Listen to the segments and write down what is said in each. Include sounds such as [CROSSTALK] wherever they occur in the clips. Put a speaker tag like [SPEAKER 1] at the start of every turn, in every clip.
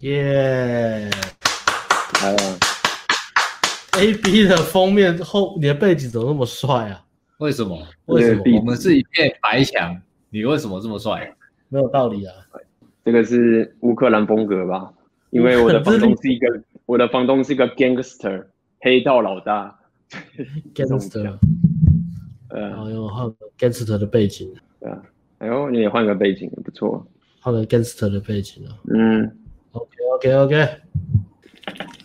[SPEAKER 1] 耶！
[SPEAKER 2] 来了
[SPEAKER 1] ，A B 的封面后，你的背景怎么那么帅啊？
[SPEAKER 3] 为什么？
[SPEAKER 1] 为什么？
[SPEAKER 3] 我们是一片白墙，你为什么这么帅？
[SPEAKER 1] 没有道理啊！
[SPEAKER 2] 这个是乌克兰风格吧？因为我的房东是一个，我的房东是一个 gangster，黑道老大。
[SPEAKER 1] gangster，
[SPEAKER 2] 呃，
[SPEAKER 1] 然后又换个 gangster 的背景。
[SPEAKER 2] 对啊，哎呦，你也换个背景，不错。
[SPEAKER 1] 换个 gangster 的背景啊。
[SPEAKER 2] 嗯
[SPEAKER 1] ，OK，OK，OK。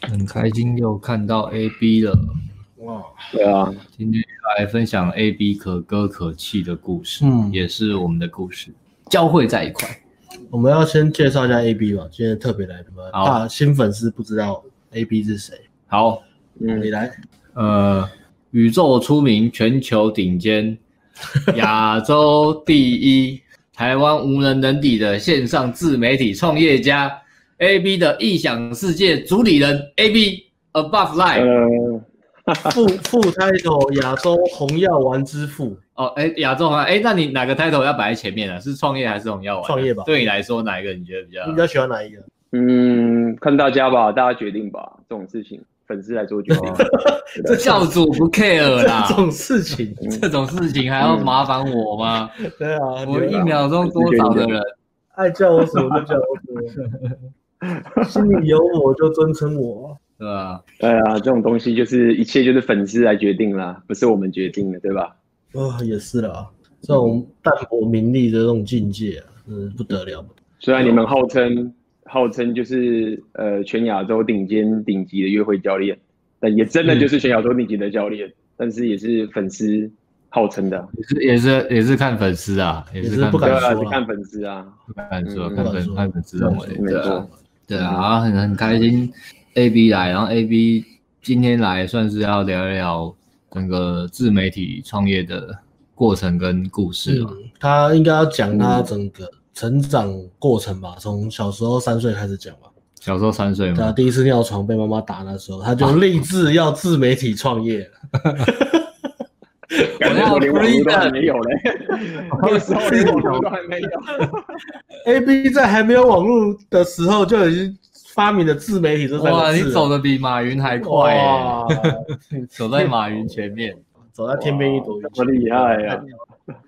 [SPEAKER 3] 很开心又看到 A B 了。
[SPEAKER 1] 哇，
[SPEAKER 2] 对啊，
[SPEAKER 3] 今天来分享 A B 可歌可泣的故事，
[SPEAKER 1] 嗯，
[SPEAKER 3] 也是我们的故事，交汇在一块。
[SPEAKER 1] 我们要先介绍一下 A B 吧，今天特别来的嘛，怕新粉丝不知道 A B 是谁。
[SPEAKER 3] 好，
[SPEAKER 1] 嗯，你来。
[SPEAKER 3] 呃，宇宙出名，全球顶尖，[LAUGHS] 亚洲第一，台湾无人能敌的线上自媒体创业家，A B 的异想世界主理人，A B Above Life。
[SPEAKER 2] 呃 [LAUGHS]
[SPEAKER 1] 副副 title 亚洲红药丸之父
[SPEAKER 3] 哦，哎，亚洲红药，哎，那你哪个 title 要摆在前面呢？是创业还是红药丸？
[SPEAKER 1] 创业吧。
[SPEAKER 3] 对你来说，哪一个你觉得比较？
[SPEAKER 1] 你比较喜欢哪一个？
[SPEAKER 2] 嗯，看大家吧，大家决定吧。这种事情，粉丝来做决定。[LAUGHS]
[SPEAKER 3] 这教主不 care 啦。[LAUGHS]
[SPEAKER 1] 这种事情，
[SPEAKER 3] 这种事情还要麻烦我吗？
[SPEAKER 1] 对啊，
[SPEAKER 3] 我一秒钟多少的人？
[SPEAKER 1] 爱叫我什么就叫我什么，[LAUGHS] 心里有我就尊称我。
[SPEAKER 3] 对啊，
[SPEAKER 2] 对啊，这种东西就是一切就是粉丝来决定啦，不是我们决定的，对吧？
[SPEAKER 1] 哦，也是啦，这种淡泊名利的这种境界啊，嗯，不得了。
[SPEAKER 2] 虽然你们号称号称就是呃全亚洲顶尖顶级的约会教练，但也真的就是全亚洲顶级的教练，嗯、但是也是粉丝号称的，
[SPEAKER 3] 也是也是也是看粉丝啊，也是
[SPEAKER 1] 不敢说啊，
[SPEAKER 2] 是看粉丝啊，
[SPEAKER 3] 不敢说，看粉看粉丝认为，
[SPEAKER 2] 没错，
[SPEAKER 3] 对啊，很很开心。A B 来，然后 A B 今天来算是要聊一聊整个自媒体创业的过程跟故事嘛。
[SPEAKER 1] 嗯、他应该要讲他整个成长过程吧，从、嗯、小时候三岁开始讲吧。
[SPEAKER 3] 小时候三岁嘛，
[SPEAKER 1] 对啊，第一次尿床被妈妈打那时候，他就立志要自媒体创业。[LAUGHS]
[SPEAKER 2] 感觉我连网络都还没有嘞，[LAUGHS] 那时候连网络都还没有。[LAUGHS]
[SPEAKER 1] A B 在还没有网络的时候就已经。发明的自媒体这三个字，
[SPEAKER 3] 哇，你走的比马云还快耶！走在马云前面，
[SPEAKER 1] 走在天边一朵云，
[SPEAKER 2] 这么厉害呀！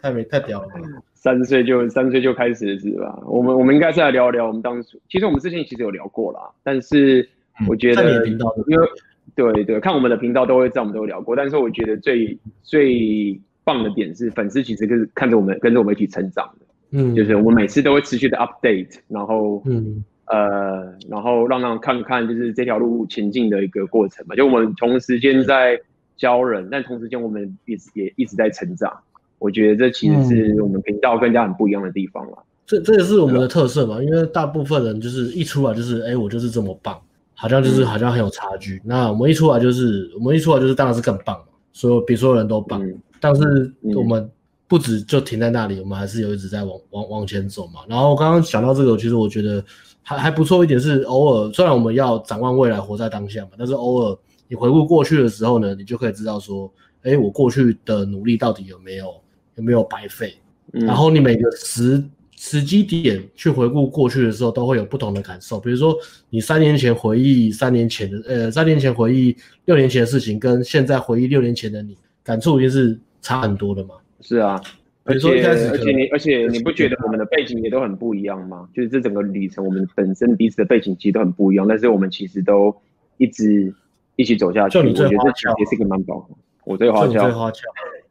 [SPEAKER 1] 太美太屌了！
[SPEAKER 2] 三岁就三岁就开始是吧？我们我们应该是来聊聊我们当初，其实我们之前其实有聊过啦，但是我觉得，因为对对，看我们的频道都会在我们都有聊过，但是我觉得最最棒的点是粉丝其实是看着我们跟着我们一起成长的，嗯，就是我们每次都会持续的 update，然后嗯。呃，然后让他们看看，就是这条路前进的一个过程嘛。就我们同时间在教人，但同时间我们也也一直在成长。我觉得这其实是我们频道更加很不一样的地方了。
[SPEAKER 1] 这这也是我们的特色嘛，因为大部分人就是一出来就是，哎，我就是这么棒，好像就是好像很有差距。那我们一出来就是，我们一出来就是当然是更棒嘛，所有比所有人都棒。但是我们不止就停在那里，我们还是有一直在往往往前走嘛。然后我刚刚讲到这个，其实我觉得。还还不错一点是，偶尔虽然我们要展望未来，活在当下嘛，但是偶尔你回顾过去的时候呢，你就可以知道说，哎，我过去的努力到底有没有有没有白费？嗯、然后你每个时时机点去回顾过去的时候，都会有不同的感受。比如说，你三年前回忆三年前的，呃，三年前回忆六年前的事情，跟现在回忆六年前的你，感触一定是差很多的嘛。
[SPEAKER 2] 是啊。而且而且你而且你不觉得我们的背景也都很不一样吗？就是这整个旅程，我们本身彼此的背景其实都很不一样，但是我们其实都一直一起走下去。
[SPEAKER 1] 就你最花俏，
[SPEAKER 2] 我觉得这也是一个蛮宝。我最花俏，
[SPEAKER 1] 最花俏，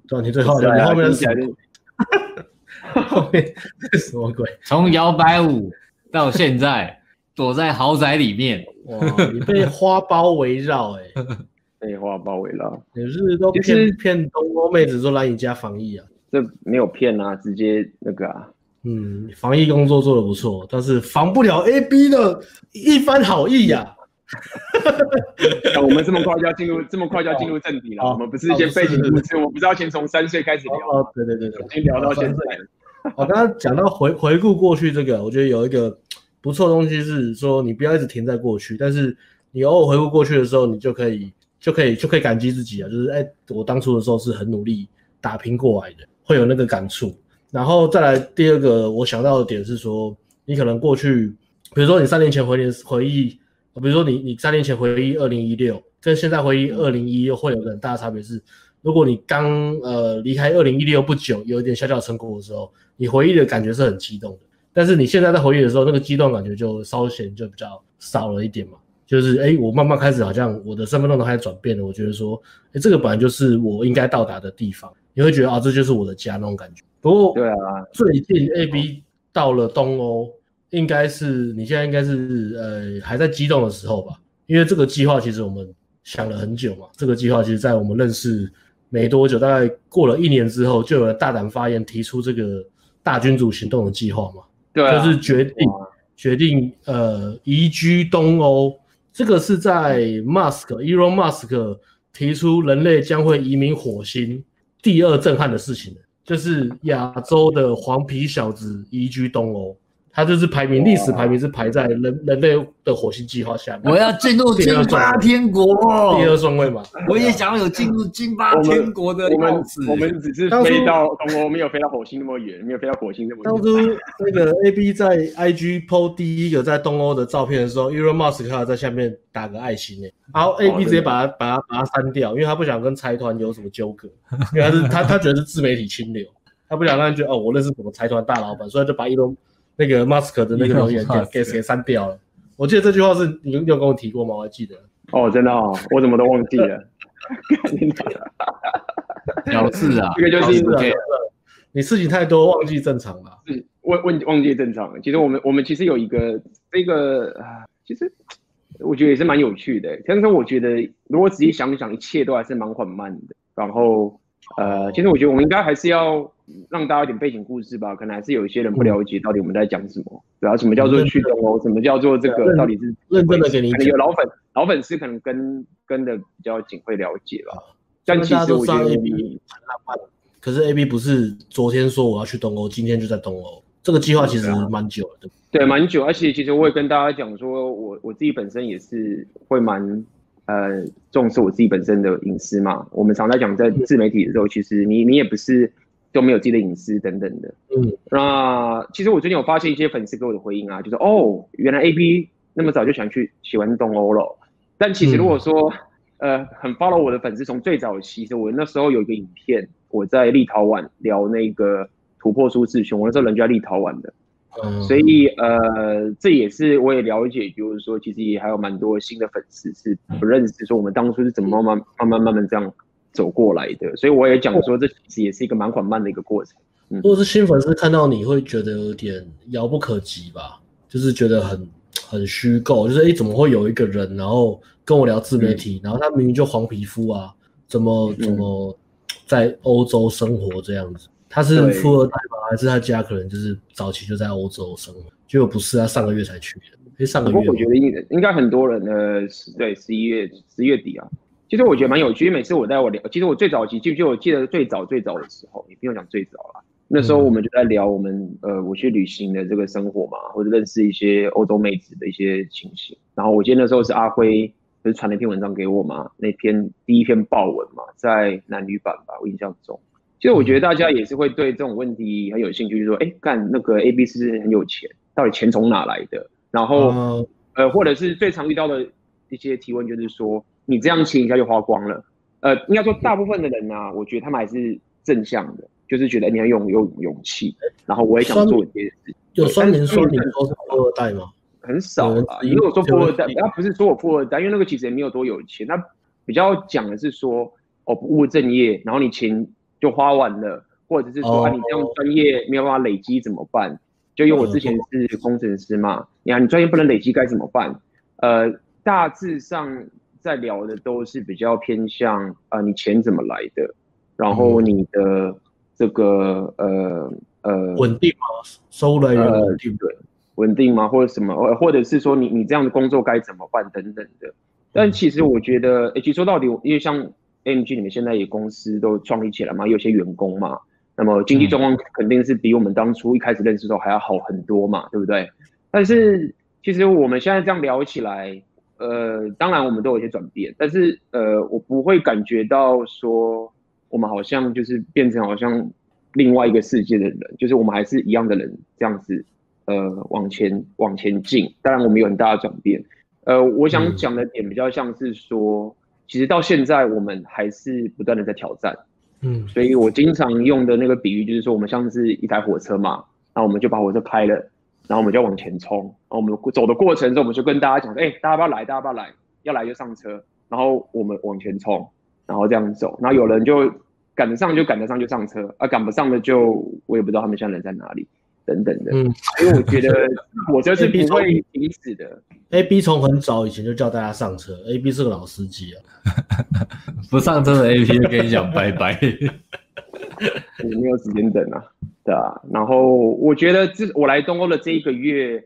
[SPEAKER 1] 对，你最花俏。你后面是 [LAUGHS] 后面这是什么鬼？
[SPEAKER 3] 从摇摆舞到现在 [LAUGHS] 躲在豪宅里面，
[SPEAKER 1] 哇，你被花苞围绕，哎，[LAUGHS]
[SPEAKER 2] 被花苞围绕，
[SPEAKER 1] 你是都骗骗东欧妹子说来你家防疫啊？
[SPEAKER 2] 这没有骗啊，直接那个啊，
[SPEAKER 1] 嗯，防疫工作做的不错，但是防不了 A B 的一番好意呀、啊。
[SPEAKER 2] 我们这么快就要进入，这么快就要进入正题了。我们不是一些背景故事，我们不是要先从三岁开始聊。
[SPEAKER 1] 哦，对对对对，
[SPEAKER 2] 先聊到现在。
[SPEAKER 1] 我 [LAUGHS] 刚刚讲到回回顾过去这个，我觉得有一个不错的东西是说，你不要一直停在过去，但是你偶尔回顾过去的时候，你就可以就可以就可以感激自己啊，就是哎，我当初的时候是很努力打拼过来的。会有那个感触，然后再来第二个，我想到的点是说，你可能过去比如说你三年前回年回忆，比如说你你三年前回忆二零一六，跟现在回忆二零一六会有个很大的差别是，如果你刚呃离开二零一六不久，有一点小小成果的时候，你回忆的感觉是很激动的。但是你现在在回忆的时候，那个激动感觉就稍显就比较少了一点嘛。就是哎，我慢慢开始好像我的身份认同开始转变了。我觉得说，哎，这个本来就是我应该到达的地方。你会觉得啊，这就是我的家那种感觉。不过，
[SPEAKER 2] 对啊，
[SPEAKER 1] 最近 AB 到了东欧，应该是你现在应该是呃还在激动的时候吧？因为这个计划其实我们想了很久嘛。这个计划其实在我们认识没多久，大概过了一年之后，就有人大胆发言提出这个大君主行动的计划嘛。
[SPEAKER 2] 对啊，
[SPEAKER 1] 就是决定决定呃移居东欧。这个是在 Musk，Elon Musk 提出人类将会移民火星第二震撼的事情，就是亚洲的黄皮小子移居东欧。他就是排名，历史排名是排在人人类的火星计划下面。
[SPEAKER 3] 我要进入金巴天国，
[SPEAKER 1] 第二顺位嘛。
[SPEAKER 3] 我也想要有进入金巴天国的样子。
[SPEAKER 2] 我们只是飞到东欧，没有飞到火星那么远，没有飞到火星那么远。
[SPEAKER 1] 当初那个 AB 在 IG PO 第一个在东欧的照片的时候，Elon Musk 他在下面打个爱心诶，然后 AB 直接把它把它把它删掉，因为他不想跟财团有什么纠葛，因为他是他他觉得是自媒体清流，他不想让人觉得哦我认识什么财团大老板，所以就把 Elon。那个马斯克的那个留言给给谁删掉了？我记得这句话是你有跟我提过吗？我还记得。
[SPEAKER 2] 哦，真的哦，我怎么都忘记了。[LAUGHS]
[SPEAKER 3] 了事啊，
[SPEAKER 2] 这个就是
[SPEAKER 1] 你事情太多，忘记正常了。
[SPEAKER 2] 是忘忘忘记正常了。其实我们我们其实有一个这个啊，其实我觉得也是蛮有趣的。但是我觉得如果仔细想想，一切都还是蛮缓慢的。然后呃，其实我觉得我们应该还是要。让大家有点背景故事吧，可能还是有一些人不了解到底我们在讲什么。对啊，什么叫做去东欧？什么叫做这个？到底是
[SPEAKER 1] 认真的给你讲。
[SPEAKER 2] 有老粉，老粉丝可能跟跟的比较紧会了解吧。但其实我觉得 AB 很浪漫。
[SPEAKER 1] 可是 AB 不是昨天说我要去东欧，今天就在东欧。这个计划其实蛮久的。
[SPEAKER 2] 对，蛮久。而且其实我也跟大家讲说，我我自己本身也是会蛮呃重视我自己本身的隐私嘛。我们常在讲在自媒体的时候，其实你你也不是。都没有自己的隐私等等的，嗯，那其实我最近有发现一些粉丝给我的回应啊，就是哦，原来 AB 那么早就想去喜欢东欧了。但其实如果说，嗯、呃，很 follow 我的粉丝，从最早期，其实我那时候有一个影片，我在立陶宛聊那个突破舒适圈，我那时候人就在立陶宛的，嗯，所以呃，这也是我也了解，就是说，其实也还有蛮多新的粉丝是不认识，说我们当初是怎么慢慢慢慢慢慢这样。走过来的，所以我也讲说，这其实也是一个蛮缓慢的一个过程。嗯，
[SPEAKER 1] 如果是新粉丝看到你会觉得有点遥不可及吧，就是觉得很很虚构，就是哎、欸，怎么会有一个人，然后跟我聊自媒体，嗯、然后他明明就黄皮肤啊，怎么怎么在欧洲生活这样子？他是富二代吗？还是他家可能就是早期就在欧洲生活？结果不是，他上个月才去的。哎，上个月
[SPEAKER 2] 我觉得应应该很多人呢，对，十一月十月底啊。其实我觉得蛮有趣，因为每次我在我聊，其实我最早期就就我记得最早最早的时候，也不用讲最早了，那时候我们就在聊我们呃我去旅行的这个生活嘛，或者认识一些欧洲妹子的一些情形。然后我记得那时候是阿辉就是传了一篇文章给我嘛，那篇第一篇爆文嘛，在男女版吧，我印象中。其实我觉得大家也是会对这种问题很有兴趣，就是说，哎，干那个是不是很有钱？到底钱从哪来的？然后呃，或者是最常遇到的一些提问就是说。你这样亲一下就花光了，呃，应该说大部分的人呢、啊，我觉得他们还是正向的，就是觉得你要有有勇气，然后我也想做一些事。
[SPEAKER 1] 有酸民说你都是富二代吗？
[SPEAKER 2] 很少啊。如果说富二代，他不是说我富二代，因为那个其实也没有多有钱，他比较讲的是说，哦，不务正业，然后你钱就花完了，或者是说、哦、啊，你这样专业没有办法累积怎么办？就因为我之前是工程师嘛，你看你专业不能累积该怎么办？呃，大致上。在聊的都是比较偏向啊、呃，你钱怎么来的，然后你的这个呃呃
[SPEAKER 1] 稳定吗？收入来源稳定
[SPEAKER 2] 对，稳定吗？或者什么？或者是说你你这样的工作该怎么办等等的。但其实我觉得，其实说到底，因为像 AMG 你们现在也公司都创立起来嘛，有些员工嘛，那么经济状况肯定是比我们当初一开始认识的时候还要好很多嘛，对不对？但是其实我们现在这样聊起来。呃，当然我们都有一些转变，但是呃，我不会感觉到说我们好像就是变成好像另外一个世界的人，就是我们还是一样的人这样子，呃往前往前进。当然，我们有很大的转变。呃，我想讲的点比较像是说，其实到现在我们还是不断的在挑战。嗯，所以我经常用的那个比喻就是说，我们像是一台火车嘛，那我们就把火车开了，然后我们就往前冲，然后我们走的过程中，我们就跟大家讲，哎，大家要不要来？大家要不要来？要来就上车，然后我们往前冲，然后这样走，然后有人就赶得上就赶得上就上车，啊，赶不上的就我也不知道他们现在人在哪里。等等的，嗯，因为我觉得 [LAUGHS] 火车是不会停止的。
[SPEAKER 1] A B 从很早以前就叫大家上车，A B 是个老司机啊，[LAUGHS]
[SPEAKER 3] 不上车的 A B 就跟你讲拜拜，
[SPEAKER 2] 你 [LAUGHS] 没有时间等啊，对啊。然后我觉得这我来东欧的这一个月，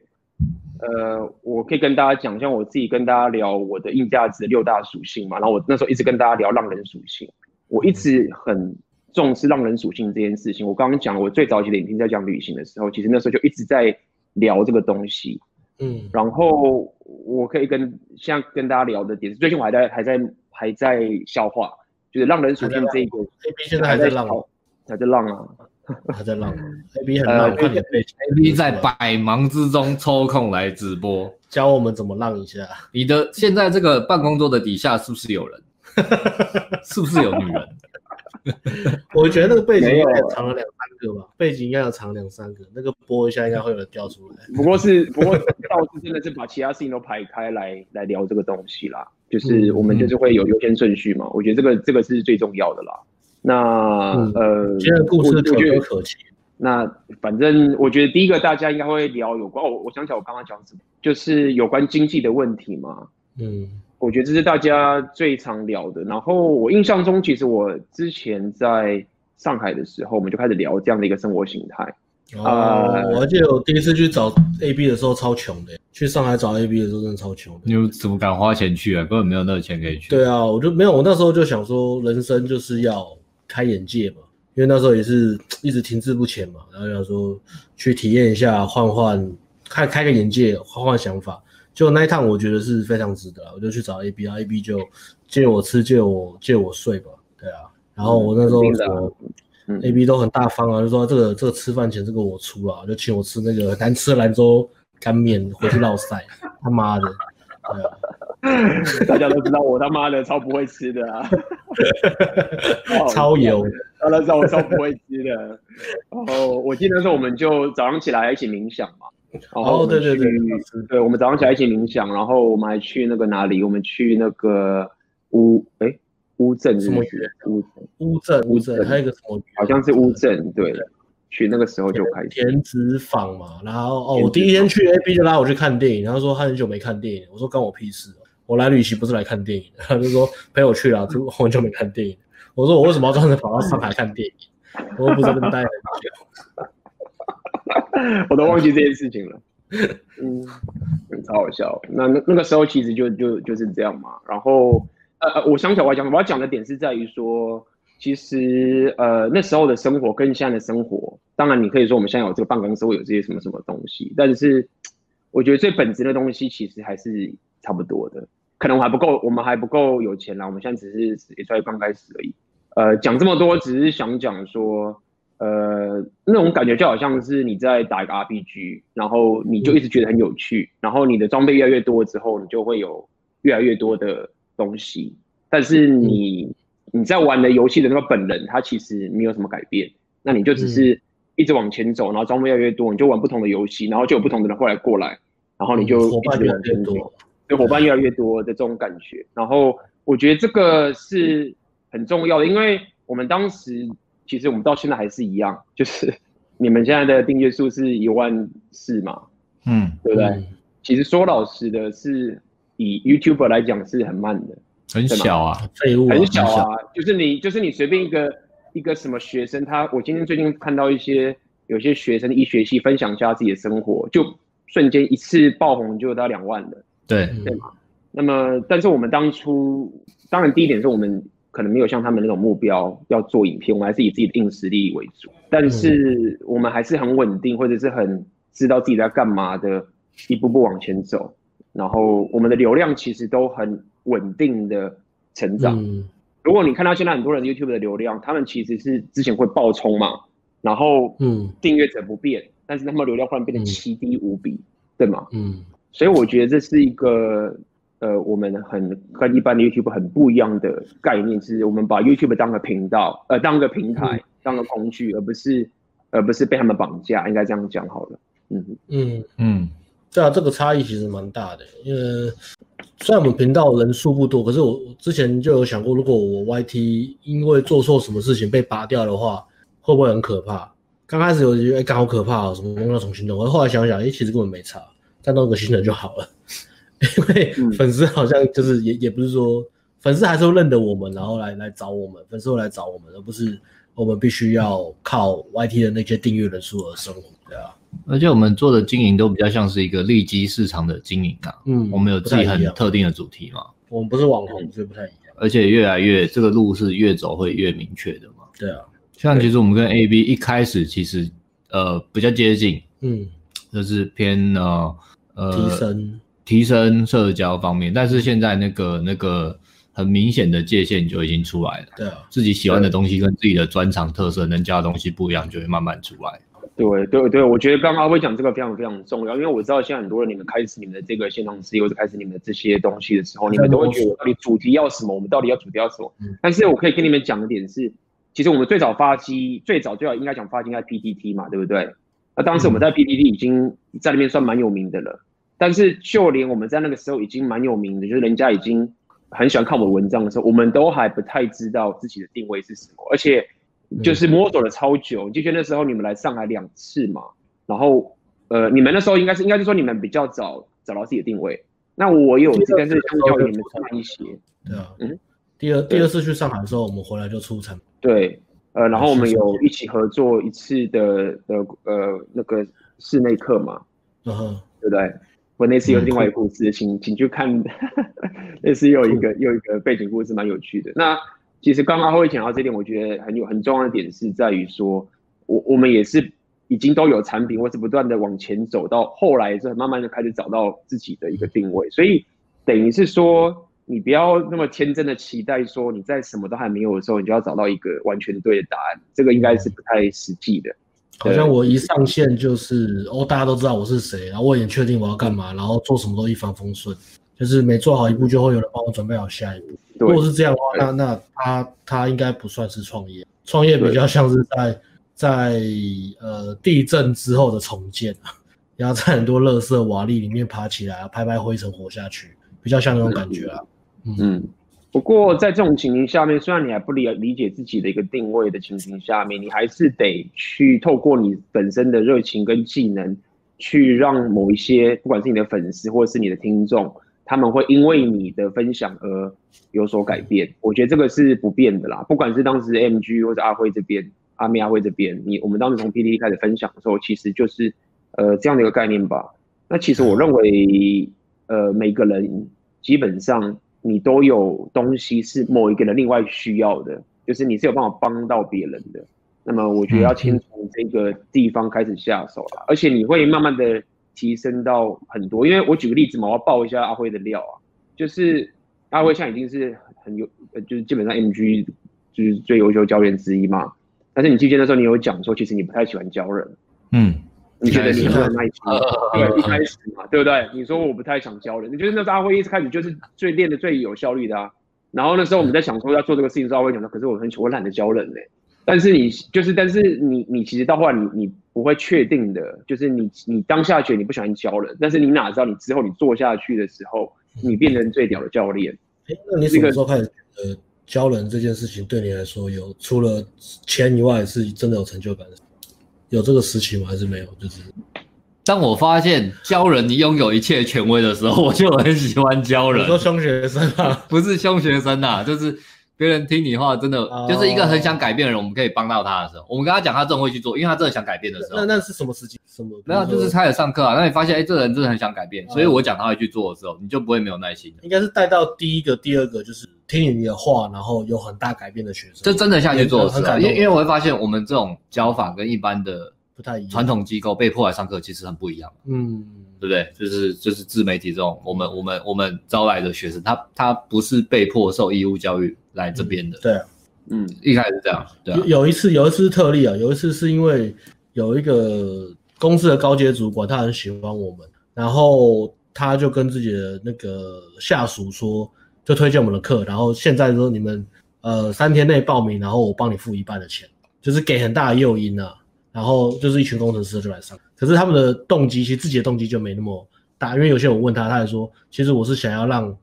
[SPEAKER 2] 呃，我可以跟大家讲，像我自己跟大家聊我的硬价值的六大属性嘛，然后我那时候一直跟大家聊浪人属性，我一直很。重视浪人属性这件事情，我刚刚讲，我最早期的影片在讲旅行的时候，其实那时候就一直在聊这个东西，嗯，然后我可以跟像跟大家聊的点，最近我还在还在还在消化，就是浪人属性这一个
[SPEAKER 1] ，A B 现在还在浪，
[SPEAKER 2] 还在浪啊，
[SPEAKER 1] 还在浪，A B 很浪，快点
[SPEAKER 3] ，A B 在百忙之中抽空来直播，
[SPEAKER 1] 教我们怎么浪一下。
[SPEAKER 3] 你的现在这个办公桌的底下是不是有人？[LAUGHS] 是不是有女人？[LAUGHS]
[SPEAKER 1] 我觉得那个背景应该有藏了两三个吧，背景应该有藏两三个，那个播一下应该会有人掉出来。
[SPEAKER 2] 不过是，不过倒是真的是把其他事情都排开来来聊这个东西啦，就是我们就是会有优先顺序嘛，我觉得这个这个是最重要的啦。那、嗯、呃，
[SPEAKER 1] 今天的故事可有可期。
[SPEAKER 2] 那反正我觉得第一个大家应该会聊有关，我我想起来我刚刚讲什么，就是有关经济的问题嘛。嗯。我觉得这是大家最常聊的。然后我印象中，其实我之前在上海的时候，我们就开始聊这样的一个生活形态。
[SPEAKER 1] 哦，呃、我还记得我第一次去找 AB 的时候超穷的，去上海找 AB 的时候真的超穷的。
[SPEAKER 3] 你怎么敢花钱去啊？根本没有那个钱可以去。
[SPEAKER 1] 对啊，我就没有。我那时候就想说，人生就是要开眼界嘛，因为那时候也是一直停滞不前嘛，然后想说去体验一下，换换，看开个眼界，换换想法。就那一趟，我觉得是非常值得，我就去找 A B 啊，A B 就借我吃，借我借我睡吧，对啊。然后我那时候嗯，A B 都很大方啊，就说这个这个吃饭钱这个我出了，就请我吃那个难吃的兰州干面回去绕赛，他妈的，对
[SPEAKER 2] 啊，[LAUGHS] 大家都知道我他妈的超不会吃的啊，[LAUGHS]
[SPEAKER 1] 超油，
[SPEAKER 2] 大家知道我超不会吃的。然后我记得那时候我们就早上起来一起冥想嘛。
[SPEAKER 1] 哦，对对对，
[SPEAKER 2] 对，我们早上起来一起冥想，然后我们还去那个哪里？我们去那个乌，哎，乌镇什么屿？乌
[SPEAKER 1] 乌镇乌镇，还有一个什么？
[SPEAKER 2] 好像是乌镇，对。去那个时候就开始。
[SPEAKER 1] 田子坊嘛，然后哦，我第一天去，A B 就拉我去看电影，然后说他很久没看电影，我说关我屁事，我来旅行不是来看电影的，他就说陪我去了，就 [LAUGHS] 很久没看电影，我说我为什么要专程跑到上海看电影？我又不是那边待很久。[LAUGHS]
[SPEAKER 2] 我都忘记这件事情了，嗯，超好笑。那那那个时候其实就就就是这样嘛。然后呃，我想起来我要讲，我要讲的点是在于说，其实呃那时候的生活跟现在的生活，当然你可以说我们现在有这个办公室会有这些什么什么东西，但是我觉得最本质的东西其实还是差不多的。可能我还不够，我们还不够有钱啦。我们现在只是也才刚开始而已。呃，讲这么多只是想讲说。呃，那种感觉就好像是你在打一个 RPG，然后你就一直觉得很有趣，然后你的装备越来越多之后，你就会有越来越多的东西。但是你你在玩的游戏的那个本人，他其实没有什么改变。那你就只是一直往前走，然后装备越来越多，你就玩不同的游戏，然后就有不同的人会来过来，然后你就
[SPEAKER 1] 伙伴越来越多，
[SPEAKER 2] 对，伙伴越来越多的这种感觉。然后我觉得这个是很重要的，因为我们当时。其实我们到现在还是一样，[LAUGHS] 就是你们现在的订阅数是一万四嘛，嗯，对不对？嗯、其实说老实的，是以 YouTuber 来讲是很慢的，
[SPEAKER 3] 很小啊，
[SPEAKER 2] 废物，很小啊。就是你，就是你随便一个一个什么学生，他我今天最近看到一些有些学生医学系分享一下自己的生活，就瞬间一次爆红就到两万了，
[SPEAKER 3] 对
[SPEAKER 2] 对嘛。那么，但是我们当初，当然第一点是我们。可能没有像他们那种目标要做影片，我们还是以自己的硬实力为主。但是我们还是很稳定，或者是很知道自己在干嘛的，一步步往前走。然后我们的流量其实都很稳定的成长。嗯、如果你看到现在很多人 YouTube 的流量，他们其实是之前会爆冲嘛，然后嗯，订阅者不变，但是他们流量忽然变得奇低无比，嗯、对吗？
[SPEAKER 1] 嗯，
[SPEAKER 2] 所以我觉得这是一个呃，我们很跟一般的 YouTube 很不一样的概念，是我们把 YouTube 当个频道，呃，当个平台，嗯、当个工具，而不是而不是被他们绑架，应该这样讲好了。嗯
[SPEAKER 1] 嗯嗯，对啊，这个差异其实蛮大的，因为虽然我们频道人数不多，可是我之前就有想过，如果我 YT 因为做错什么事情被拔掉的话，会不会很可怕？刚开始我觉得哎，刚好可怕哦，什么要重新弄。我后来想想，哎，其实根本没差，再弄个新的就好了。[LAUGHS] 因为粉丝好像就是也也不是说粉丝还是会认得我们，然后来来找我们，粉丝会来找我们，而不是我们必须要靠 YT 的那些订阅人数而生活，对啊。
[SPEAKER 3] 而且我们做的经营都比较像是一个利基市场的经营啊，嗯，我们有自己很特定的主题嘛。
[SPEAKER 1] 我们不是网红，所以不太一样。
[SPEAKER 3] 而且越来越这个路是越走会越明确的嘛。
[SPEAKER 1] 对啊，
[SPEAKER 3] 像其实我们跟 AB 一开始其实呃比较接近，
[SPEAKER 1] 嗯，
[SPEAKER 3] 就是偏呃呃
[SPEAKER 1] 提升
[SPEAKER 3] 提升社交方面，但是现在那个那个很明显的界限就已经出来了。
[SPEAKER 1] 对啊，
[SPEAKER 3] 自己喜欢的东西跟自己的专长特色能加的东西不一样，就会慢慢出来。
[SPEAKER 2] 对对对，我觉得刚刚阿威讲这个非常非常重要，因为我知道现在很多人，你们开始你们的这个线上事业，或者开始你们的这些东西的时候，你们都会觉得到底主题要什么？我们到底要主题要什么？嗯、但是我可以跟你们讲的点是，其实我们最早发机，最早最早应该讲发机应该 PTT 嘛，对不对？那当时我们在 PTT 已经在那边算蛮有名的了，嗯、但是就连我们在那个时候已经蛮有名的，就是人家已经很喜欢看我们文章的时候，我们都还不太知道自己的定位是什么，而且就是摸索了超久。就觉得那时候你们来上海两次嘛。然后，呃，你们那时候应该是应该是说你们比较早找到自己的定位。那我有这个是相较于你们差一些。
[SPEAKER 1] 对啊，嗯，第二第二次去上海的时候，我们回来就出城。
[SPEAKER 2] 对，呃，然后我们有一起合作一次的的呃那个室内课嘛，
[SPEAKER 1] 嗯哼，
[SPEAKER 2] 对不对？我那次有另外一个故事，请请去看，那次又一个又一个背景故事，蛮有趣的。那其实刚刚会讲到这点，我觉得很有很重要的点是在于说，我我们也是。已经都有产品，或是不断的往前走，到后来是慢慢的开始找到自己的一个定位。所以等于是说，你不要那么天真的期待说你在什么都还没有的时候，你就要找到一个完全对的答案，这个应该是不太实际的。
[SPEAKER 1] 好像我一上线就是哦，大家都知道我是谁，然后我也确定我要干嘛，然后做什么都一帆风顺，就是每做好一步就会有人帮我准备好下一步。如果是这样的话，那那他他应该不算是创业，创业比较像是在。在呃地震之后的重建啊，[LAUGHS] 然后在很多垃圾瓦砾里面爬起来，拍拍灰尘活下去，比较像那种感觉啊。
[SPEAKER 2] 嗯，嗯，不过在这种情形下面，虽然你还不理理解自己的一个定位的情形下面，你还是得去透过你本身的热情跟技能，去让某一些不管是你的粉丝或者是你的听众，他们会因为你的分享而有所改变。我觉得这个是不变的啦，不管是当时 MG 或者阿辉这边。阿咪阿辉这边，你我们当时从 PPT 开始分享的时候，其实就是呃这样的一个概念吧。那其实我认为，呃每个人基本上你都有东西是某一个人另外需要的，就是你是有办法帮到别人的。那么我觉得要先从这个地方开始下手了，而且你会慢慢的提升到很多。因为我举个例子嘛，我要爆一下阿辉的料啊，就是阿辉现在已经是很有，就是基本上 MG 就是最优秀教练之一嘛。但是你记得那时候你有讲说，其实你不太喜欢教人，
[SPEAKER 3] 嗯，
[SPEAKER 2] 你觉得你很耐心，对，一开始嘛，对不对？你说我不太想教人，你觉得那时候阿辉一开始就是最练的最有效率的啊。然后那时候我们在想说要做这个事情的时候，阿辉讲说，可是我很我懒得教人嘞。但是你就是，但是你你其实到后来你你不会确定的，就是你你当下觉得你不喜欢教人，但是你哪知道你之后你做下去的时候，你变成最屌的教练。
[SPEAKER 1] 哎，那你什么时候开始呃？教人这件事情对你来说有除了钱以外是真的有成就感的，有这个时期吗？还是没有？就是
[SPEAKER 3] 当我发现教人你拥有一切权威的时候，我就很喜欢教人。
[SPEAKER 1] 你说凶学生啊？[LAUGHS]
[SPEAKER 3] 不是凶学生啊，就是。别人听你话，真的就是一个很想改变的人，我们可以帮到他的时候，我们跟他讲，他真的会去做，因为他真的想改变的时候。
[SPEAKER 1] 那那是什么时机？什么？
[SPEAKER 3] 没有，就是开始上课啊，那你发现，哎，这个人真的很想改变，所以我讲他会去做的时候，你就不会没有耐心。
[SPEAKER 1] 应该是带到第一个、第二个，就是听你的话，然后有很大改变的学生，
[SPEAKER 3] 就真的下去做的时候。因为因为我会发现，我们这种教法跟一般的
[SPEAKER 1] 不太一样，
[SPEAKER 3] 传统机构被迫来上课其实很不一样。
[SPEAKER 1] 嗯，
[SPEAKER 3] 对不对？就是就是自媒体这种，我们我们我们招来的学生，他他不是被迫受义务教育。来这边的，
[SPEAKER 1] 对。啊，
[SPEAKER 3] 嗯，一开始是这样，对啊，
[SPEAKER 1] 有有一次有一次特例啊，有一次是因为有一个公司的高阶主管，他很喜欢我们，然后他就跟自己的那个下属说，就推荐我们的课，然后现在说你们呃三天内报名，然后我帮你付一半的钱，就是给很大的诱因啊。然后就是一群工程师就来上，可是他们的动机其实自己的动机就没那么大，因为有些人我问他，他还说其实我是想要让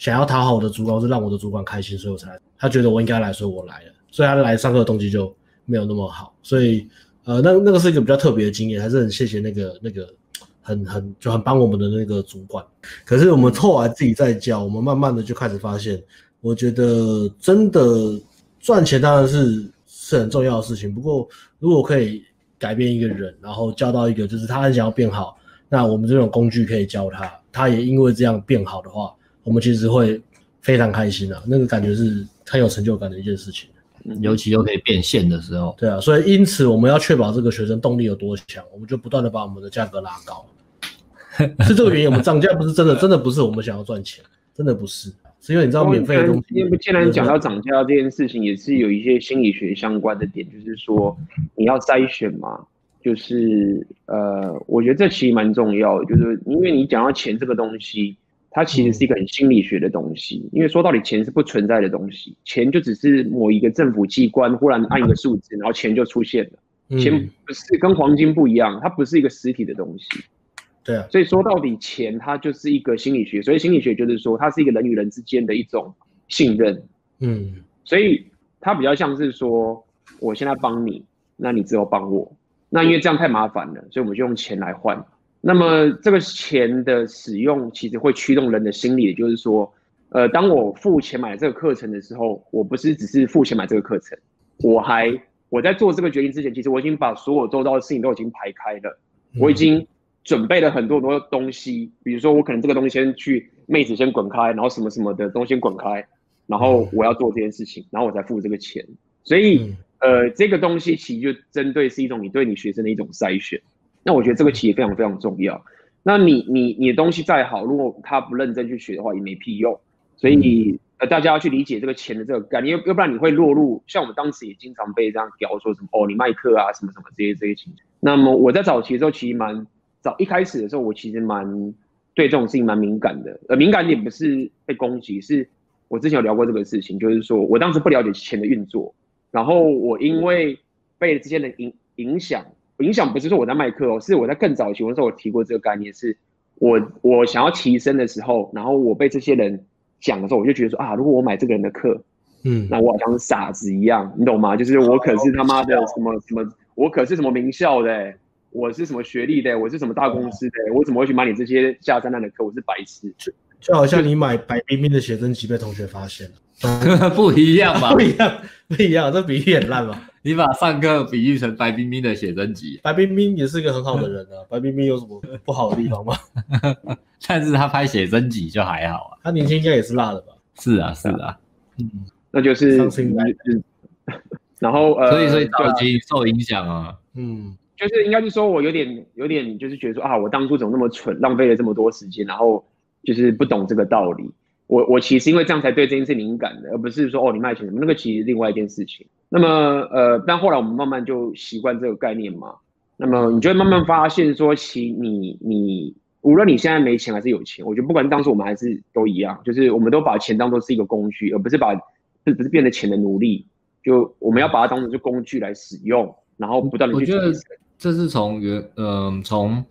[SPEAKER 1] 想要讨好我的主管，是让我的主管开心，所以我才来。他觉得我应该来，所以我来了，所以他来上课的动机就没有那么好，所以。呃，那那个是一个比较特别的经验，还是很谢谢那个那个很很就很帮我们的那个主管。可是我们后来自己在教，我们慢慢的就开始发现，我觉得真的赚钱当然是是很重要的事情。不过如果可以改变一个人，然后教到一个就是他很想要变好，那我们这种工具可以教他，他也因为这样变好的话，我们其实会非常开心啊，那个感觉是很有成就感的一件事情。
[SPEAKER 3] 尤其又可以变现的时候，
[SPEAKER 1] 对啊，所以因此我们要确保这个学生动力有多强，我们就不断的把我们的价格拉高，[LAUGHS] 是这个原因。我们涨价不是真的，真的不是我们想要赚钱，真的不是，是因为你知道免费的东西。
[SPEAKER 2] 因为既然讲到涨价这件事情，也是有一些心理学相关的点，就是说你要筛选嘛，就是呃，我觉得这其实蛮重要的，就是因为你讲到钱这个东西。它其实是一个很心理学的东西，因为说到底，钱是不存在的东西，钱就只是某一个政府机关忽然按一个数字，然后钱就出现了。钱不是跟黄金不一样，它不是一个实体的东西。
[SPEAKER 1] 对啊，
[SPEAKER 2] 所以说到底，钱它就是一个心理学，所以心理学就是说，它是一个人与人之间的一种信任。嗯，所以它比较像是说，我现在帮你，那你之后帮我，那因为这样太麻烦了，所以我们就用钱来换。那么这个钱的使用其实会驱动人的心理，也就是说，呃，当我付钱买这个课程的时候，我不是只是付钱买这个课程，我还我在做这个决定之前，其实我已经把所有周遭的事情都已经排开了，我已经准备了很多很多东西，比如说我可能这个东西先去妹子先滚开，然后什么什么的东西先滚开，然后我要做这件事情，然后我才付这个钱，所以呃，这个东西其实就针对是一种你对你学生的一种筛选。那我觉得这个其实非常非常重要。那你你你的东西再好，如果他不认真去学的话，也没屁用。所以你呃，大家要去理解这个钱的这个概念，要要不然你会落入像我们当时也经常被这样屌说什么哦，你卖课啊什么什么这些这些情况。那么我在早期的时候，其实蛮早一开始的时候，我其实蛮对这种事情蛮敏感的。呃，敏感点不是被攻击，是我之前有聊过这个事情，就是说我当时不了解钱的运作，然后我因为被这些人影影响。影响不是说我在卖课哦，是我在更早期的时候我提过这个概念，是我我想要提升的时候，然后我被这些人讲的时候，我就觉得说啊，如果我买这个人的课，嗯，那我好像是傻子一样，你懂吗？就是我可是他妈的什么什么，我可是什么名校的，我是什么学历的，我是什么大公司的，我怎么会去买你这些下三滥的课？我是白痴，
[SPEAKER 1] 就就好像你买白冰冰的写真集被同学发现了。[LAUGHS]
[SPEAKER 3] 不一样吧？
[SPEAKER 1] 不一样，不一样，这比喻很烂吧？[LAUGHS]
[SPEAKER 3] 你把上课比喻成白冰冰的写真集，
[SPEAKER 1] 白冰冰也是一个很好的人啊。[LAUGHS] 白冰冰有什么不好的地方吗？[LAUGHS]
[SPEAKER 3] 但是他拍写真集就还好啊。
[SPEAKER 1] 他年轻应该也是辣的吧？
[SPEAKER 3] 是啊，是啊，
[SPEAKER 2] 嗯，那就是伤心。然后呃，
[SPEAKER 3] 所以所以早期受影响啊，
[SPEAKER 2] 嗯，就是应该是说我有点有点就是觉得说啊，我当初怎么那么蠢，浪费了这么多时间，然后就是不懂这个道理。我我其实因为这样才对这件事敏感的，而不是说哦你卖钱什么，那个其实另外一件事情。那么呃，但后来我们慢慢就习惯这个概念嘛。那么你就会慢慢发现说，其你你无论你现在没钱还是有钱，我觉得不管当时我们还是都一样，就是我们都把钱当做是一个工具，而不是把不不是变得钱的奴隶。就我们要把它当成是工具来使用，然后不断的去。
[SPEAKER 3] 我觉得这是从原嗯从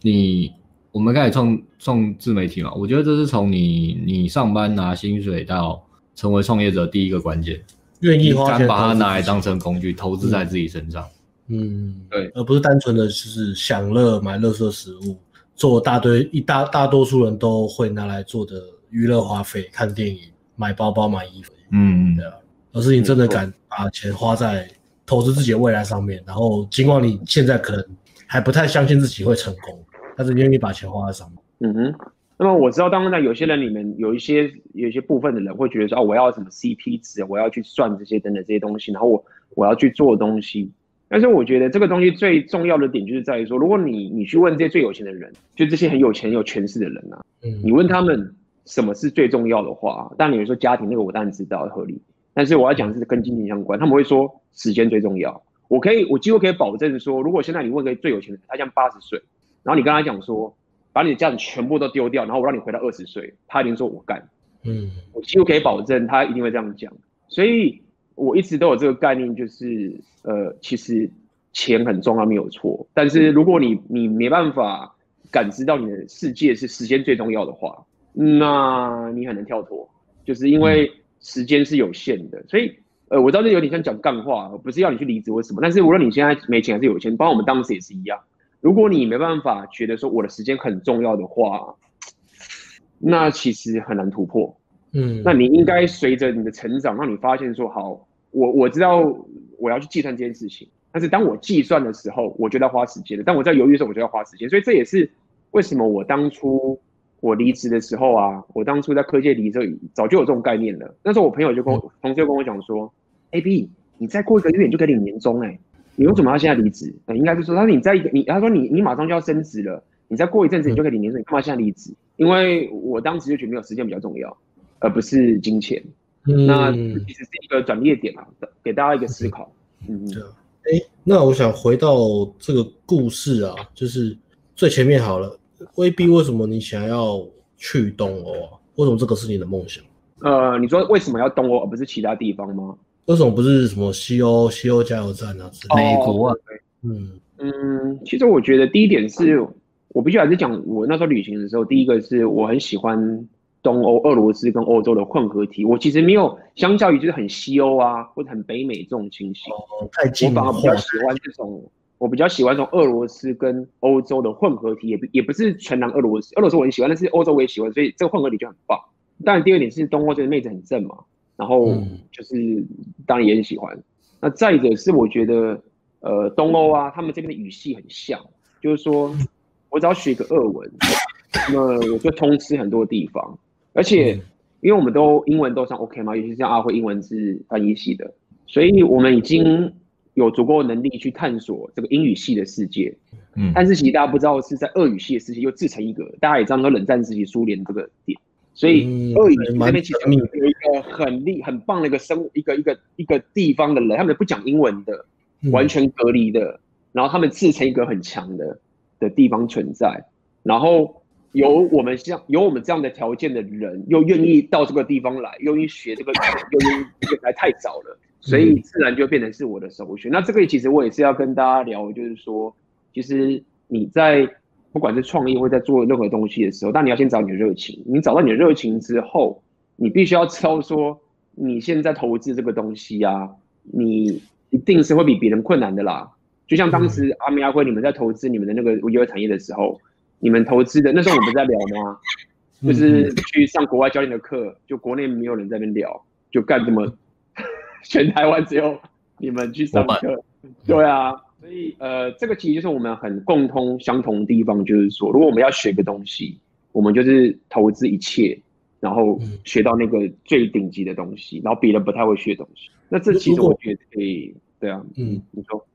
[SPEAKER 3] 你。我们开始创创自媒体嘛，我觉得这是从你你上班拿薪水到成为创业者第一个关键，
[SPEAKER 1] 愿意花钱
[SPEAKER 3] 把它拿来当成工具投资在自己身上，
[SPEAKER 1] 嗯，对，而不是单纯的就是享乐买乐色食物，做大堆一大大多数人都会拿来做的娱乐花费，看电影、买包包、买衣服，
[SPEAKER 3] 嗯，
[SPEAKER 1] 对啊，而是你真的敢把钱花在投资自己的未来上面，然后尽管你现在可能还不太相信自己会成功。他是愿意把钱花在上面。
[SPEAKER 2] 嗯哼，那么我知道，当然有些人里面有一些有一些部分的人会觉得说，哦，我要什么 CP 值，我要去算这些等等这些东西，然后我我要去做东西。但是我觉得这个东西最重要的点就是在于说，如果你你去问这些最有钱的人，就这些很有钱有权势的人啊，嗯，你问他们什么是最重要的话，当然你说家庭那个我当然知道合理，但是我要讲的是跟金钱相关，他们会说时间最重要。我可以，我几乎可以保证说，如果现在你问个最有钱的人，他像八十岁，然后你跟他讲说，把你的家产全部都丢掉，然后我让你回到二十岁，他一定说我干。嗯，我几乎可以保证他一定会这样讲。所以我一直都有这个概念，就是呃，其实钱很重要，没有错。但是如果你你没办法感知到你的世界是时间最重要的话，那你很难跳脱，就是因为时间是有限的，所以。呃，我知道这有点像讲干话，不是要你去离职或什么，但是无论你现在没钱还是有钱，包括我们当时也是一样。如果你没办法觉得说我的时间很重要的话，那其实很难突破。嗯，那你应该随着你的成长，让你发现说，好，我我知道我要去计算这件事情，但是当我计算的时候，我觉得要花时间的。当我在犹豫的时候，我就要花时间。所以这也是为什么我当初我离职的时候啊，我当初在科技离职早就有这种概念了。那时候我朋友就跟我，嗯、同事就跟我讲说。A B，你再过一个月你就可以领年终哎，你为什么要现在离职？呃，应该是说，他说你在一个你，他说你你马上就要升职了，你再过一阵子你就可以领年终，你干嘛现在离职？因为我当时就觉得没有时间比较重要，而不是金钱。嗯，那其实是一个转捩点啊，给大家一个思考。嗯，对。
[SPEAKER 1] 哎，那我想回到这个故事啊，就是最前面好了未必为什么你想要去东欧啊？为什么这个是你的梦想？
[SPEAKER 2] 呃，你说为什么要东欧而不是其他地方吗？
[SPEAKER 1] 为什么不是什么西欧西欧加油站啊？美国啊？
[SPEAKER 2] 嗯嗯，其实我觉得第一点是我必须还是讲，我那时候旅行的时候，第一个是我很喜欢东欧、俄罗斯跟欧洲的混合体。我其实没有相较于就是很西欧啊或者很北美这种情形，
[SPEAKER 1] 哦，太近了。
[SPEAKER 2] 我反而比较喜欢这种，我比较喜欢这种俄罗斯跟欧洲的混合体，也不也不是全然俄罗斯，俄罗斯我很喜欢，但是欧洲我也喜欢，所以这个混合体就很棒。当然，第二点是东欧这个妹子很正嘛。然后就是当然也很喜欢。那再者是我觉得，呃，东欧啊，他们这边的语系很像，就是说我只要学个俄文，那么我就通吃很多地方。而且因为我们都英文都算 OK 嘛，尤其是像阿辉英文是翻译系的，所以我们已经有足够能力去探索这个英语系的世界。嗯，但是其实大家不知道是在俄语系的世界又自成一格。大家也知道冷战时期苏联这个点。所以，俄语这边其实有一个很厉、很棒的一个生一个一个一个地方的人，他们不讲英文的，完全隔离的，然后他们自成一个很强的的地方存在，然后有我们像有我们这样的条件的人，又愿意到这个地方来，又愿意学这个，又愿意来太早了，所以自然就变成是我的首选。那这个其实我也是要跟大家聊，就是说，其实你在。不管是创业或在做任何东西的时候，但你要先找你的热情。你找到你的热情之后，你必须要知道说，你现在投资这个东西啊，你一定是会比别人困难的啦。就像当时阿明阿辉你们在投资你们的那个无业产业的时候，你们投资的那时候我们在聊吗？[LAUGHS] 就是去上国外教练的课，就国内没有人在那边聊，就干这么，[LAUGHS] 全台湾只有你们去上课，对啊。所以，呃，这个其实就是我们很共通相同的地方，就是说，如果我们要学个东西，我们就是投资一切，然后学到那个最顶级的东西，然后别人不太会学的东西。那这其实我觉得可以，对啊，嗯，你说，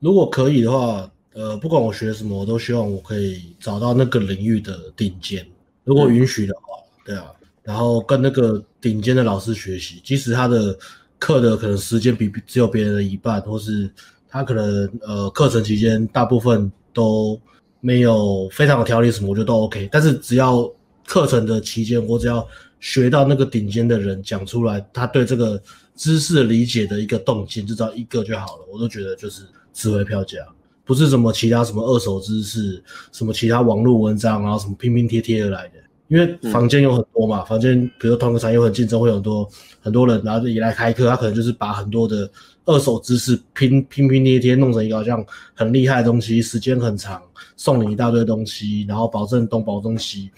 [SPEAKER 1] 如果可以的话，呃，不管我学什么，我都希望我可以找到那个领域的顶尖，如果允许的话，对啊，然后跟那个顶尖的老师学习，即使他的课的可能时间比只有别人的一半，或是。他可能呃课程期间大部分都没有非常有条理什么，我觉得都 OK。但是只要课程的期间，我只要学到那个顶尖的人讲出来，他对这个知识理解的一个动静，至少一个就好了，我都觉得就是值回票价，不是什么其他什么二手知识，什么其他网络文章，然后什么拼拼贴贴而来的。因为房间有很多嘛，房间比如同个产业很竞争，会有很多很多人，然后也来开课，他可能就是把很多的。二手知识拼拼拼贴贴弄成一个好像很厉害的东西，时间很长，送你一大堆东西，然后保证东保证西，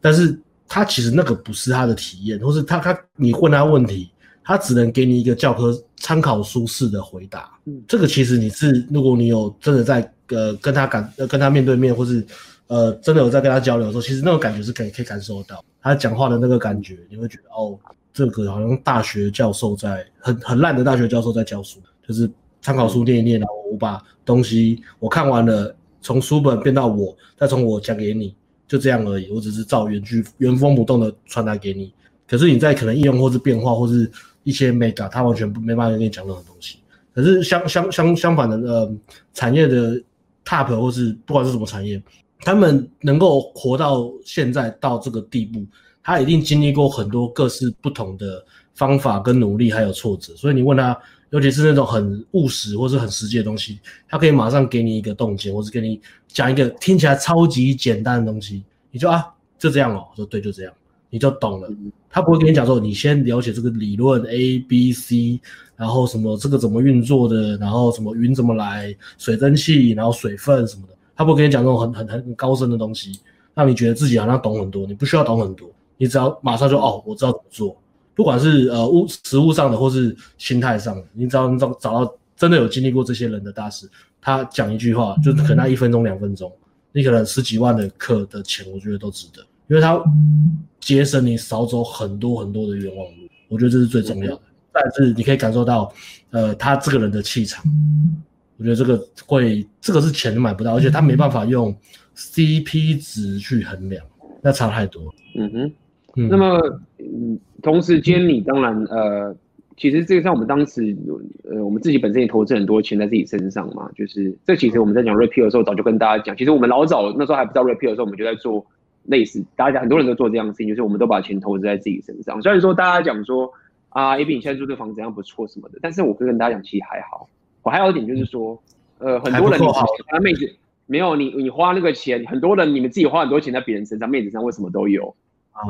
[SPEAKER 1] 但是他其实那个不是他的体验，或是他他你问他问题，他只能给你一个教科参考书式的回答。嗯，这个其实你是如果你有真的在呃跟他感呃跟他面对面，或是呃真的有在跟他交流的时候，其实那种感觉是可以可以感受到他讲话的那个感觉，你会觉得哦。这个好像大学教授在很很烂的大学教授在教书，就是参考书念一念，然后我把东西我看完了，从书本变到我，再从我讲给你，就这样而已。我只是照原句原封不动的传达给你。可是你在可能应用或是变化或是一些 mega，他完全没办法跟你讲任何东西。可是相相相相反的，呃，产业的 top 或是不管是什么产业，他们能够活到现在到这个地步，他一定经历过很多各式不同的方法跟努力，还有挫折。所以你问他，尤其是那种很务实或是很实际的东西，他可以马上给你一个洞见，或是给你讲一个听起来超级简单的东西，你就啊，就这样哦，我说对，就这样。你就懂了，他不会跟你讲说，你先了解这个理论 A、B、C，然后什么这个怎么运作的，然后什么云怎么来，水蒸气，然后水分什么的，他不会跟你讲那种很很很高深的东西，让你觉得自己好像懂很多。你不需要懂很多，你只要马上就哦，我知道怎么做。不管是呃物实物上的，或是心态上的，你只要能找找到真的有经历过这些人的大师，他讲一句话，就可能那一分钟两分钟，你可能十几万的课的钱，我觉得都值得。因为他节省你少走很多很多的冤枉路，我觉得这是最重要的。但是你可以感受到，呃，他这个人的气场，我觉得这个会，这个是钱买不到，而且他没办法用 CP 值去衡量，那差太多。
[SPEAKER 2] 嗯哼，嗯，那么，嗯，同时间你当然，呃，其实这个像我们当时，呃，我们自己本身也投资很多钱在自己身上嘛，就是这其实我们在讲 repeal 的时候，早就跟大家讲，其实我们老早那时候还不知道 repeal 的时候，我们就在做。类似大家讲，很多人都做这样的事情，就是我们都把钱投资在自己身上。虽然说大家讲说啊，AB 你现在住这房子怎样不错什么的，但是我可以跟大家讲，其实还好。我还有一点就是说，呃，很多人你他妹子没有你，你花那个钱，很多人你们自己花很多钱在别人身上，妹子上为什么都有？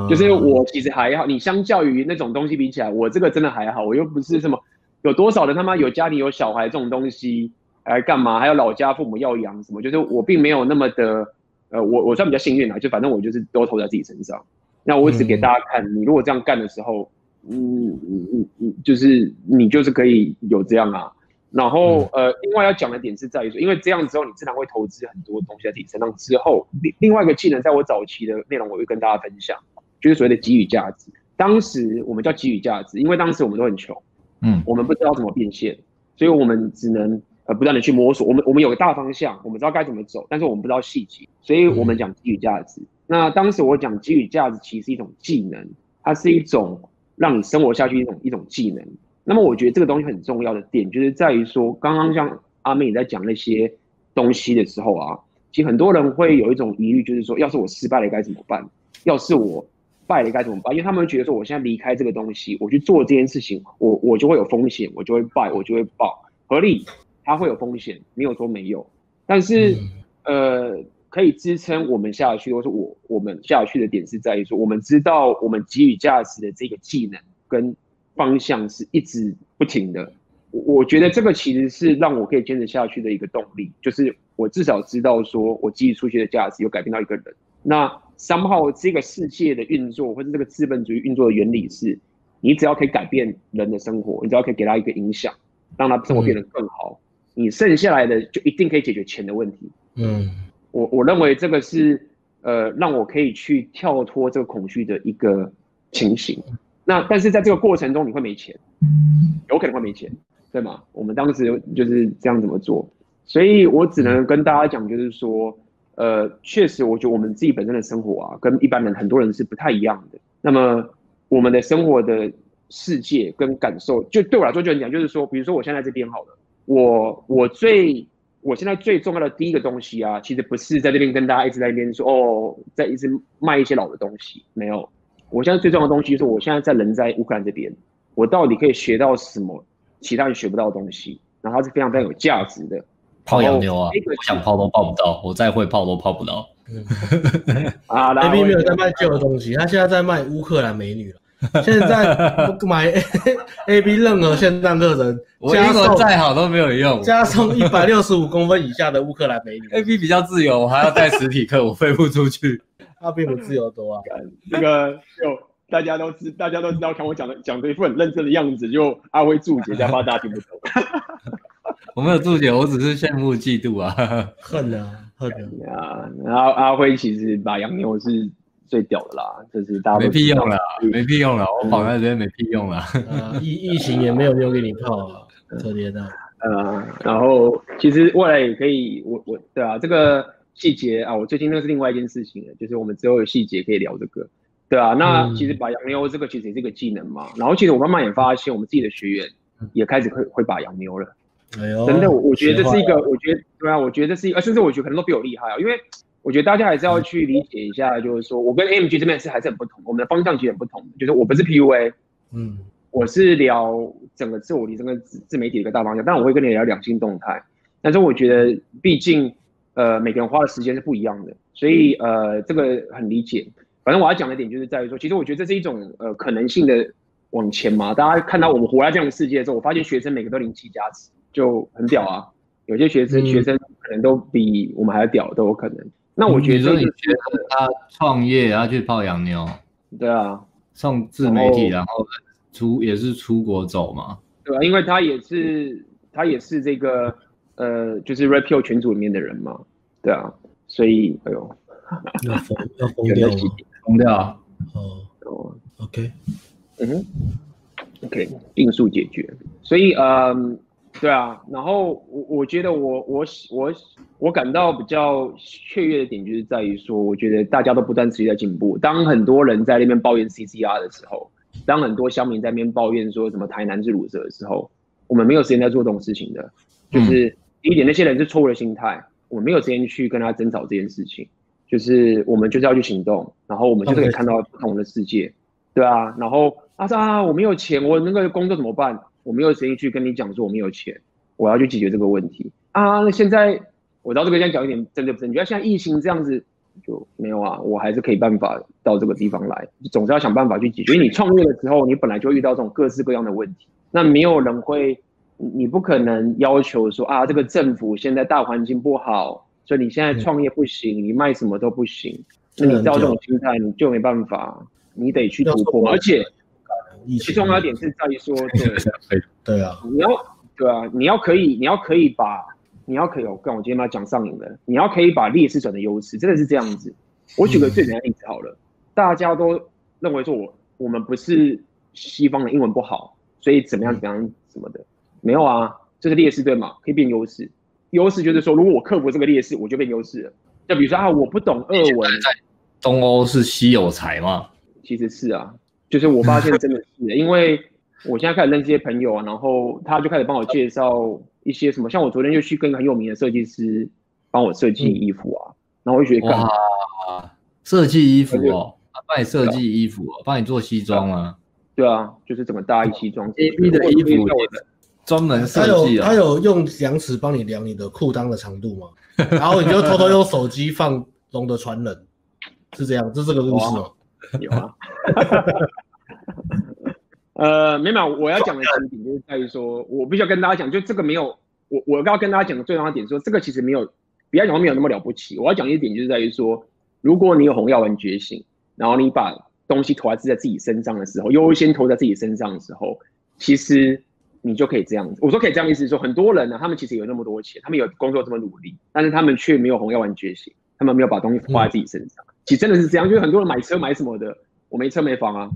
[SPEAKER 2] 就是我其实还好，你相较于那种东西比起来，我这个真的还好。我又不是什么有多少人他妈有家庭有小孩这种东西来干嘛？还有老家父母要养什么？就是我并没有那么的。呃，我我算比较幸运啊，就反正我就是都投在自己身上。那我只给大家看，你如果这样干的时候，嗯嗯嗯嗯，就是你就是可以有这样啊。然后呃，另外要讲的点是在于说，因为这样之后，你自然会投资很多东西在自己身上。之后另另外一个技能，在我早期的内容，我会跟大家分享，就是所谓的给予价值。当时我们叫给予价值，因为当时我们都很穷，嗯，我们不知道怎么变现，所以我们只能。呃，不断的去摸索，我们我们有个大方向，我们知道该怎么走，但是我们不知道细节，所以我们讲给予价值。那当时我讲给予价值，其实是一种技能，它是一种让你生活下去一种一种技能。那么我觉得这个东西很重要的点，就是在于说，刚刚像阿妹你在讲那些东西的时候啊，其实很多人会有一种疑虑，就是说，要是我失败了该怎么办？要是我败了该怎么办？因为他们会觉得说，我现在离开这个东西，我去做这件事情，我我就会有风险，我就会败，我就会爆，合理。它会有风险，没有说没有，但是，呃，可以支撑我们下去，或是我我们下去的点是在于说，我们知道我们给予价值的这个技能跟方向是一直不停的。我我觉得这个其实是让我可以坚持下去的一个动力，就是我至少知道说我给予出去的价值有改变到一个人。那 somehow 这个世界的运作，或者这个资本主义运作的原理是，你只要可以改变人的生活，你只要可以给他一个影响，让他生活变得更好。你剩下来的就一定可以解决钱的问题。嗯，我我认为这个是呃让我可以去跳脱这个恐惧的一个情形。那但是在这个过程中你会没钱，有可能会没钱，对吗？我们当时就是这样怎么做，所以我只能跟大家讲，就是说，呃，确实我觉得我们自己本身的生活啊，跟一般人很多人是不太一样的。那么我们的生活的世界跟感受，就对我来说就很讲，就是说，比如说我现在这边好了。我我最我现在最重要的第一个东西啊，其实不是在这边跟大家一直在那边说哦，在一直卖一些老的东西，没有。我现在最重要的东西就是我现在在人在乌克兰这边，我到底可以学到什么其他人学不到的东西，然后它是非常非常有价值的。
[SPEAKER 3] 泡洋妞啊，我想泡都泡不到，我再会泡都泡不到。[LAUGHS]
[SPEAKER 1] 啊，AB 没有在卖旧的东西，他现在在卖乌克兰美女了。现在买 A B 任何线上课程，[LAUGHS]
[SPEAKER 3] 我英文再好都没有用。
[SPEAKER 1] 加送一百六十五公分以下的乌克兰美女。[LAUGHS]
[SPEAKER 3] A B 比较自由，我还要带实体课，我飞不出去。
[SPEAKER 1] 他比我自由多啊！
[SPEAKER 2] 那个就大家都知，大家都知道，看我讲的讲的一副很认真的样子，就阿辉注解，怕大家听不懂。
[SPEAKER 3] 我没有注解，我只是羡慕嫉妒啊，[LAUGHS]
[SPEAKER 1] 恨啊，恨
[SPEAKER 2] 啊！然后阿辉其实把洋妞是。最屌的啦，就是大家
[SPEAKER 3] 没屁用了，没屁用了，我跑在这边没屁用了。
[SPEAKER 1] 疫疫情也没有妞给你泡啊，特别的。
[SPEAKER 2] 呃，然后其实未来也可以，我我对啊，这个细节啊，我最近那是另外一件事情了，就是我们之后有细节可以聊这个，对啊。那其实把洋妞这个其实也是一个技能嘛，然后其实我慢慢也发现，我们自己的学员也开始会会把洋妞了。
[SPEAKER 1] 哎呦，
[SPEAKER 2] 真的，我我觉得这是一个，我觉得对啊，我觉得这是一个，甚至我觉得可能都比我厉害啊，因为我觉得大家还是要去理解一下，就是说我跟 AMG 这边是还是很不同，我们的方向其实很不同，就是我不是 PUA，嗯，我是聊整个自我提升跟自自媒体的一个大方向，但我会跟你聊两性动态，但是我觉得毕竟呃每个人花的时间是不一样的，所以呃这个很理解。反正我要讲的点就是在于说，其实我觉得这是一种呃可能性的往前嘛。大家看到我们活在这样的世界的时候，我发现学生每个都灵气加持，就很屌啊。有些学生、嗯、学生可能都比我们还要屌，都有可能。那我觉得、就是，
[SPEAKER 3] 你觉得他创业，他去泡洋妞，
[SPEAKER 2] 对啊，
[SPEAKER 3] 上自媒体，然后出也是出国走嘛，
[SPEAKER 2] 对啊，因为他也是他也是这个呃，就是 Rapio 群组里面的人嘛，对啊，所以哎呦，
[SPEAKER 1] 要疯要疯掉
[SPEAKER 3] 封掉。
[SPEAKER 1] 哦。哦，OK，
[SPEAKER 2] 嗯哼，OK，病数解决，所以嗯，[LAUGHS] 对啊，然后我我觉得我我我我感到比较雀跃的点就是在于说，我觉得大家都不断持续在进步。当很多人在那边抱怨 CCR 的时候，当很多乡民在那边抱怨说什么台南是鲁蛇的时候，我们没有时间在做这种事情的。就是第一点，那些人是错误的心态，我们没有时间去跟他争吵这件事情。就是我们就是要去行动，然后我们就可以看到不同的世界，对啊。然后啊啊，我没有钱，我那个工作怎么办？我没有时间去跟你讲说我没有钱，我要去解决这个问题啊。那现在我到这个先讲一点真的不正确。现在疫情这样子就没有啊，我还是可以办法到这个地方来，总是要想办法去解决。因为你创业的时候，你本来就遇到这种各式各样的问题，那没有人会，你不可能要求说啊，这个政府现在大环境不好。所以你现在创业不行，嗯、你卖什么都不行，那你照这种心态，你就没办法，你得去突破。而且，最重要点是在于说，[LAUGHS] 对
[SPEAKER 1] 对啊，
[SPEAKER 2] 你要对啊，你要可以，你要可以把，你要可以，我跟我今天把它讲上瘾了，你要可以把劣势转成优势，真的是这样子。我举个最简单的例子好了，嗯、大家都认为说我我们不是西方的英文不好，所以怎么样怎么样什么的，没有啊，这是劣势对吗？可以变优势。优势就是说，如果我克服这个劣势，我就变优势了。就比如说啊，我不懂俄文，在
[SPEAKER 3] 东欧是稀有才嘛？
[SPEAKER 2] 其实是啊，就是我发现真的 [LAUGHS] 是，因为我现在开始认识一些朋友啊，然后他就开始帮我介绍一些什么，像我昨天就去跟很有名的设计师帮我设计衣服啊，然后我就觉得哇，
[SPEAKER 3] 设计衣服哦，他帮你设计衣服哦，帮你做西装啊，
[SPEAKER 2] 对啊，就是怎么搭一西装
[SPEAKER 3] ，A B 的衣服。专门设计啊！
[SPEAKER 1] 他有用量尺帮你量你的裤裆的长度吗？[LAUGHS] 然后你就偷偷用手机放龙的传人，是这样，是这个故事吗？
[SPEAKER 2] 有啊。[LAUGHS] 呃，没有，我要讲的点就是在于说，我必须要跟大家讲，就这个没有，我我刚刚跟大家讲的最重要的点说，这个其实没有，不要讲没有那么了不起。我要讲一点就是在于说，如果你有红药丸觉醒，然后你把东西投在自己身上的时候，优先投在自己身上的时候，其实。你就可以这样子，我说可以这样意思是说，很多人呢，他们其实有那么多钱，他们有工作这么努力，但是他们却没有红药丸觉醒，他们没有把东西花在自己身上。嗯、其实真的是这样，就是很多人买车买什么的，我没车没房啊。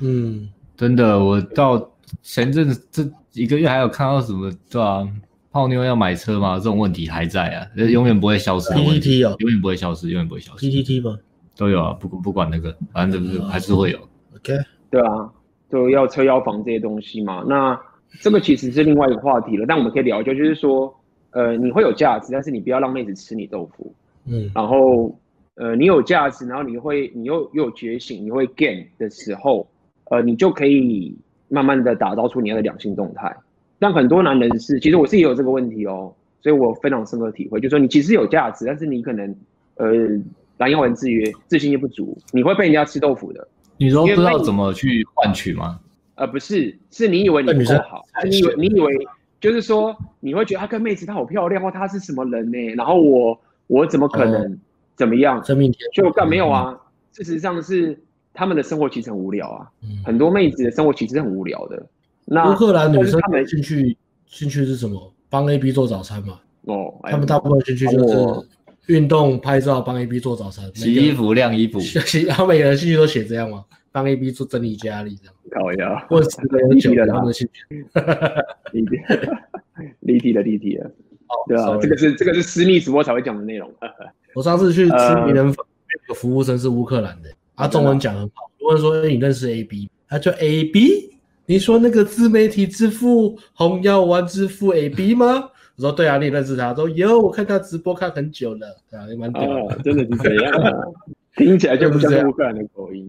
[SPEAKER 3] 嗯，真的，我到前阵子这一个月还有看到什么对啊，泡妞要买车吗？这种问题还在啊，永远不会消失。
[SPEAKER 1] PTT 哦，
[SPEAKER 3] 永远不会消失，永远不会消失。
[SPEAKER 1] PTT 吗？
[SPEAKER 3] 都有啊，不不管那个，反正就是还是会有。
[SPEAKER 1] OK，
[SPEAKER 2] 对啊，就要车要房这些东西嘛，那。这个其实是另外一个话题了，但我们可以聊一下，就是说，呃，你会有价值，但是你不要让妹子吃你豆腐，嗯，然后，呃，你有价值，然后你会，你又又有觉醒，你会 gain 的时候，呃，你就可以慢慢的打造出你要的两性动态。但很多男人是，其实我自己也有这个问题哦，所以我非常深刻体会，就是说你其实有价值，但是你可能，呃，蓝药丸制约，自信心不足，你会被人家吃豆腐的。
[SPEAKER 3] 你都不知道怎么去换取吗？
[SPEAKER 2] 呃，不是，是你以为你不够好，你以为你以为就是说你会觉得他跟妹子她好漂亮，或她是什么人呢？然后我我怎么可能怎么样？生命天，就干没有啊？事实上是他们的生活其实很无聊啊，很多妹子的生活其实很无聊的。那
[SPEAKER 1] 乌克兰女生他们兴趣兴趣是什么？帮 A B 做早餐嘛？哦，他们大部分兴趣就是运动、拍照、帮 A B 做早餐、
[SPEAKER 3] 洗衣服、晾衣服。[LAUGHS]
[SPEAKER 1] 然后每个人兴趣都写这样吗？帮 A B 做整理家里这样。
[SPEAKER 2] 搞一下，
[SPEAKER 1] 或者是离题了，他们的兴趣，[LAUGHS]
[SPEAKER 2] 离题，[LAUGHS] 离题了，离题了。哦，对啊，这个是这个是私密直播才会讲的内容。[LAUGHS]
[SPEAKER 1] 我上次去吃名人粉，那个服务生是乌克兰的，他中文讲很好。如果说你认识 A B，他叫 A B，你说那个自媒体之父洪耀文之父 AB 吗？我说对啊，你认识他？说有，我看他直播看很久了，对啊，也蛮屌的。
[SPEAKER 2] 真的是这样啊？[LAUGHS] 听起来就不像乌克兰的口音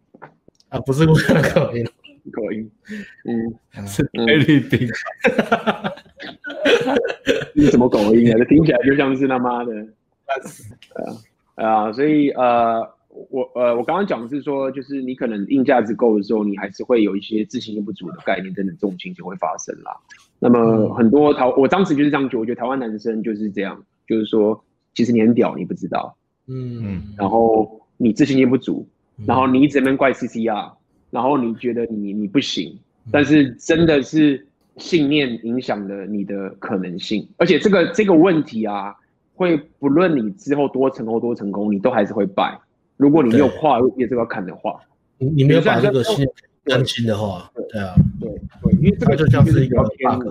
[SPEAKER 1] 啊，不是乌克兰口音，
[SPEAKER 2] 口音，嗯，
[SPEAKER 3] 是菲律宾。[LAUGHS] [LAUGHS]
[SPEAKER 2] 你什么口音啊？这听起来就像是他妈的。[LAUGHS] 啊啊，所以呃。我呃，我刚刚讲的是说，就是你可能硬价值够的时候，你还是会有一些自信心不足的概念，等等这种情形会发生啦。那么很多台，我当时就是这样觉得，我觉得台湾男生就是这样，就是说，其实你很屌，你不知道，嗯嗯，然后你自信心不足，然后你一直在那怪 CCR，然后你觉得你你不行，但是真的是信念影响了你的可能性，而且这个这个问题啊，会不论你之后多成功多成功，你都还是会败。如果你没有跨越这个坎的话，
[SPEAKER 1] 你你没有把这个心更新的话，对啊，
[SPEAKER 2] 对对，因为这个就像是一个 bug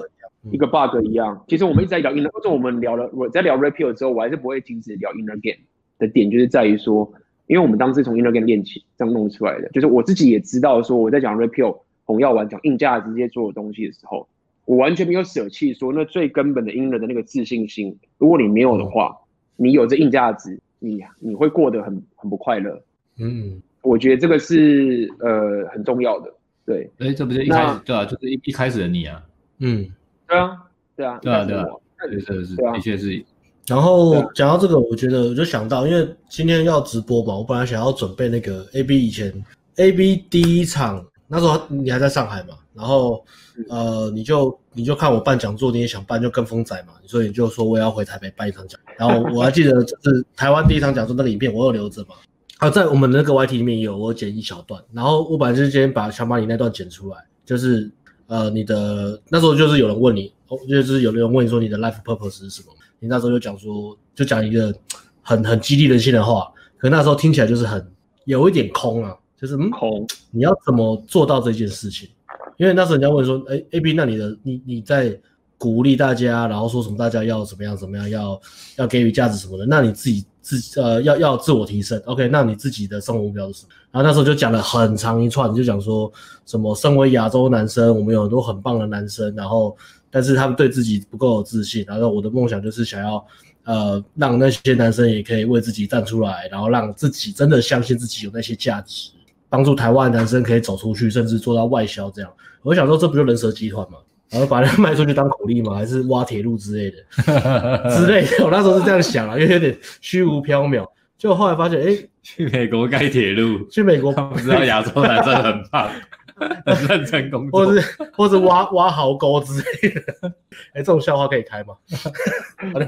[SPEAKER 2] 一个 bug 一样。其实我们一直在聊 inner，或者我们聊了，我在聊 repeal 之后，我还是不会停止聊 inner game 的点，就是在于说，因为我们当时从 inner game 练起，这样弄出来的，就是我自己也知道说，我在讲 repeal 红药丸讲硬价值这些所有东西的时候，我完全没有舍弃说那最根本的 inner 的那个自信心，如果你没有的话，你有这硬价值。你你会过得很很不快乐，嗯，我觉得这个是呃很重要的，对，
[SPEAKER 3] 哎，这不是一开始对啊，就是一一开始的你啊，
[SPEAKER 2] 嗯，对啊，对啊，
[SPEAKER 3] 对啊，对啊，对，这是的确是。
[SPEAKER 1] 然后讲到这个，我觉得我就想到，因为今天要直播嘛，我本来想要准备那个 AB 以前 AB 第一场那时候你还在上海嘛，然后呃你就你就看我办讲座，你也想办，就跟风仔嘛，所以你就说我要回台北办一场讲。然后我还记得就是台湾第一场讲座那个影片，我有留着嘛。啊，在我们那个 YT 里面有，我剪一小段。然后我本来就是今天把想把你那段剪出来，就是呃，你的那时候就是有人问你，就是有人问你说你的 life purpose 是什么？你那时候就讲说，就讲一个很很激励人心的话，可那时候听起来就是很有一点空啊，就是嗯空，你要怎么做到这件事情？因为那时候人家问说，哎，AB，那你的你你在。鼓励大家，然后说什么大家要怎么样怎么样，要要给予价值什么的。那你自己自呃要要自我提升，OK？那你自己的生活目标是什么？然后那时候就讲了很长一串，就讲说什么身为亚洲男生，我们有很多很棒的男生，然后但是他们对自己不够有自信。然后我的梦想就是想要呃让那些男生也可以为自己站出来，然后让自己真的相信自己有那些价值，帮助台湾男生可以走出去，甚至做到外销这样。我想说，这不就人蛇集团吗？然后把它卖出去当苦力吗？还是挖铁路之类的 [LAUGHS] 之类的？我那时候是这样想啊，因为有点虚无缥缈。就后来发现，哎，
[SPEAKER 3] 去美国盖铁路，
[SPEAKER 1] 去美国
[SPEAKER 3] 不知道亚洲男生很棒。很认真工作，
[SPEAKER 1] 或是或是挖挖壕沟之类的，哎，这种笑话可以开吗？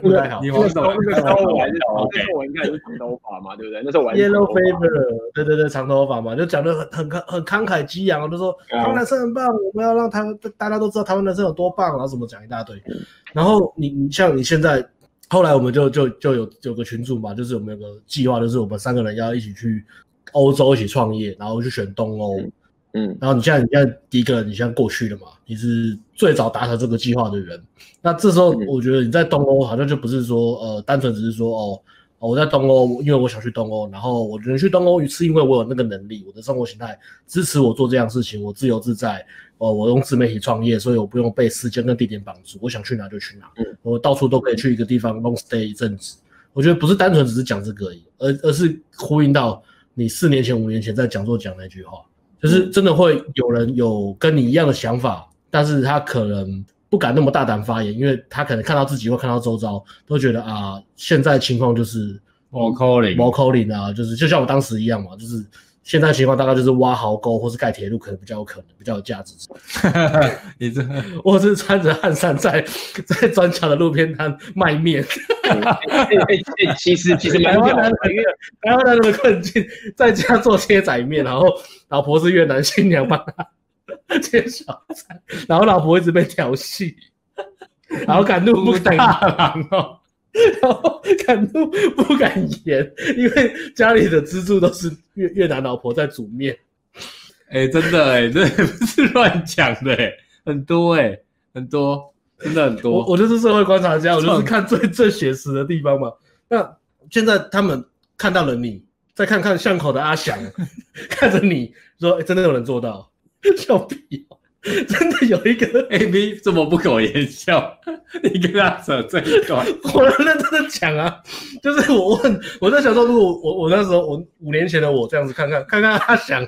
[SPEAKER 1] 不太好。
[SPEAKER 2] 你那时候那时候我还是，那时候我应该是长头发嘛，对不对？那时候我
[SPEAKER 1] Yellow Fever，对对对，长头发嘛，就讲得很很慷很慷慨激昂，就说台湾男生很棒，我们要让他们大家都知道台湾男生有多棒，然后什么讲一大堆。然后你你像你现在，后来我们就就就有有个群组嘛，就是我们有个计划，就是我们三个人要一起去欧洲一起创业，然后去选东欧。嗯，然后你现在你现在第一个，你现在过去了嘛？你是最早达成这个计划的人。那这时候我觉得你在东欧好像就不是说呃，单纯只是说哦，我在东欧，因为我想去东欧，然后我能去东欧是因为我有那个能力，我的生活形态支持我做这样事情，我自由自在。哦，我用自媒体创业，所以我不用被时间跟地点绑住，我想去哪就去哪，我到处都可以去一个地方 long stay 一阵子。我觉得不是单纯只是讲这个而已，而而是呼应到你四年前、五年前在讲座讲那句话。就是真的会有人有跟你一样的想法，但是他可能不敢那么大胆发言，因为他可能看到自己或看到周遭都觉得啊，现在情况就是
[SPEAKER 3] 毛 calling
[SPEAKER 1] 毛 calling 啊，就是就像我当时一样嘛，就是现在情况大概就是挖壕沟或是盖铁路可能比较有可能，比较有价值。[LAUGHS]
[SPEAKER 3] 你这 [LAUGHS]
[SPEAKER 1] 我是穿着汗衫在 [LAUGHS] 在砖桥的路边摊卖面。
[SPEAKER 2] 其实其实台湾人因为
[SPEAKER 1] 台湾人的困境，在家做切仔面，然后老婆是越南新娘帮他切小菜，然后老婆一直被调戏，然后敢怒不敢言哦，[LAUGHS] 然后敢怒不敢言，因为家里的支柱都是越越南老婆在煮面。
[SPEAKER 3] 哎，真的哎，[LAUGHS] 这不是乱讲的哎，很多哎，很多。真的很多，
[SPEAKER 1] 我我就是社会观察家，我就是看最最写实的地方嘛。那现在他们看到了你，再看看巷口的阿翔，[LAUGHS] 看着你说，真的有人做到，笑屁、喔！[LAUGHS] 真的有一个
[SPEAKER 3] A B 这么不苟言笑，你跟他扯这一段，[LAUGHS]
[SPEAKER 1] 我认真的讲啊，就是我问，我在想说，如果我我那时候我五年前的我这样子看看看看他想，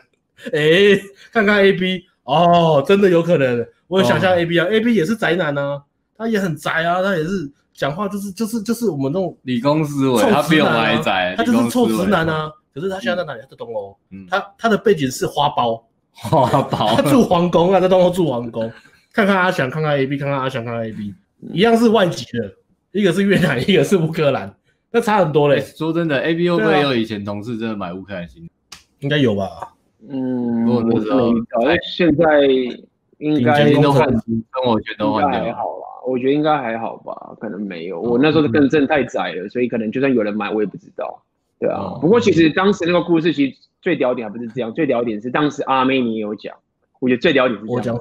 [SPEAKER 1] 哎、欸，看看 A B，哦，真的有可能，我有想象 A B 啊、哦、，A B 也是宅男啊，他也很宅啊，他也是讲话就是就是就是我们那种
[SPEAKER 3] 理工思维，他比我们还宅，
[SPEAKER 1] 他就是臭直男啊，可是他现在在哪里？他在东欧，他他的背景是花苞。
[SPEAKER 3] 花苞，
[SPEAKER 1] 他住皇宫啊，在东欧住皇宫。看看阿翔，看看 A B，看看阿翔，看看 A B，一样是外籍的，一个是越南，一个是乌克兰，那差很多嘞。
[SPEAKER 3] 说真的，A B 会不会有以前同事真的买乌克兰新？
[SPEAKER 1] 应该有吧？
[SPEAKER 2] 嗯，我不知道。现在应该
[SPEAKER 3] 都换，生活圈都换掉。
[SPEAKER 2] 还好啦，我觉得应该还好吧，可能没有。我那时候的更正太窄了，所以可能就算有人买，我也不知道。对啊，不过其实当时那个故事其实。最屌点还不是这样，最屌点是当时阿妹你也有讲，我觉得最屌点是
[SPEAKER 1] 我讲？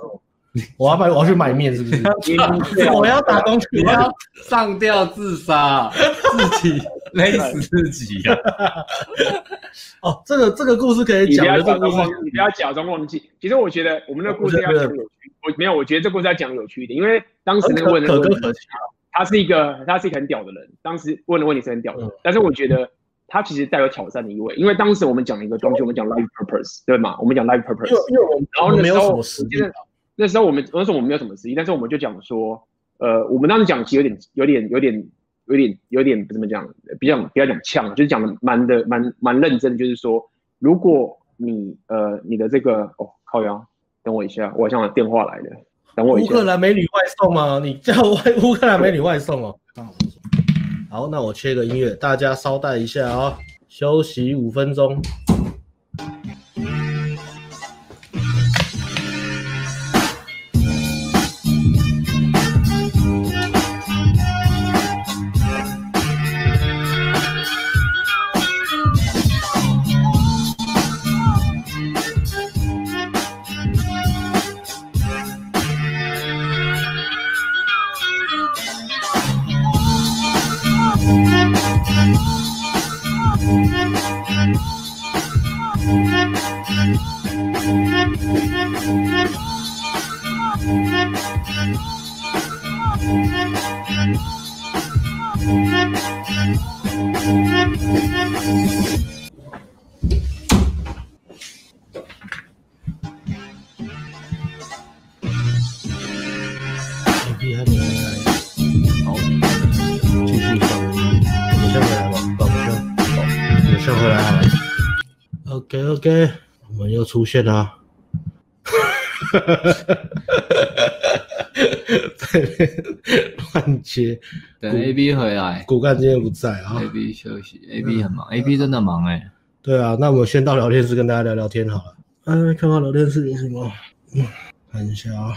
[SPEAKER 1] 我要买，我要去买面，是不是？我要打工去，
[SPEAKER 3] 我要上吊自杀，自己勒死自己啊！
[SPEAKER 1] 哦，这个这个故事可以讲，
[SPEAKER 2] 你不要假装忘记，你不要假装忘记。其实我觉得我们的故事要讲有趣，我没有，我觉得这故事要讲有趣一点，因为当时那个问的问题，他是一个他是一个很屌的人，当时问的问题是很屌的，但是我觉得。它其实带有挑战的意味，因为当时我们讲了一个东西，我们讲 life purpose，对吗？我们讲 life purpose，
[SPEAKER 1] 因为我们然后那时候其实
[SPEAKER 2] 那时候我们那时候我们没有什么实力，但是我们就讲说，呃，我们当时讲其实有点有点有点有点有点不怎么讲，比较比较讲呛，就是讲的蛮的蛮蛮认真的，就是说，如果你呃你的这个哦靠腰，等我一下，我好像有电话来了，等我一下。
[SPEAKER 1] 乌克兰美女外送吗？你叫外乌克兰美女外送哦。好，那我切个音乐，大家稍待一下啊、哦，休息五分钟。OK，我们又出现了，哈哈哈哈哈！在乱接，
[SPEAKER 3] 等 AB 回来，
[SPEAKER 1] 骨干今天不在啊
[SPEAKER 3] ，AB 休息，AB 很忙，AB 真的忙哎、欸。
[SPEAKER 1] 对啊，那我们先到聊天室跟大家聊聊天好了。哎，看看聊天室有什么？嗯，看一下啊。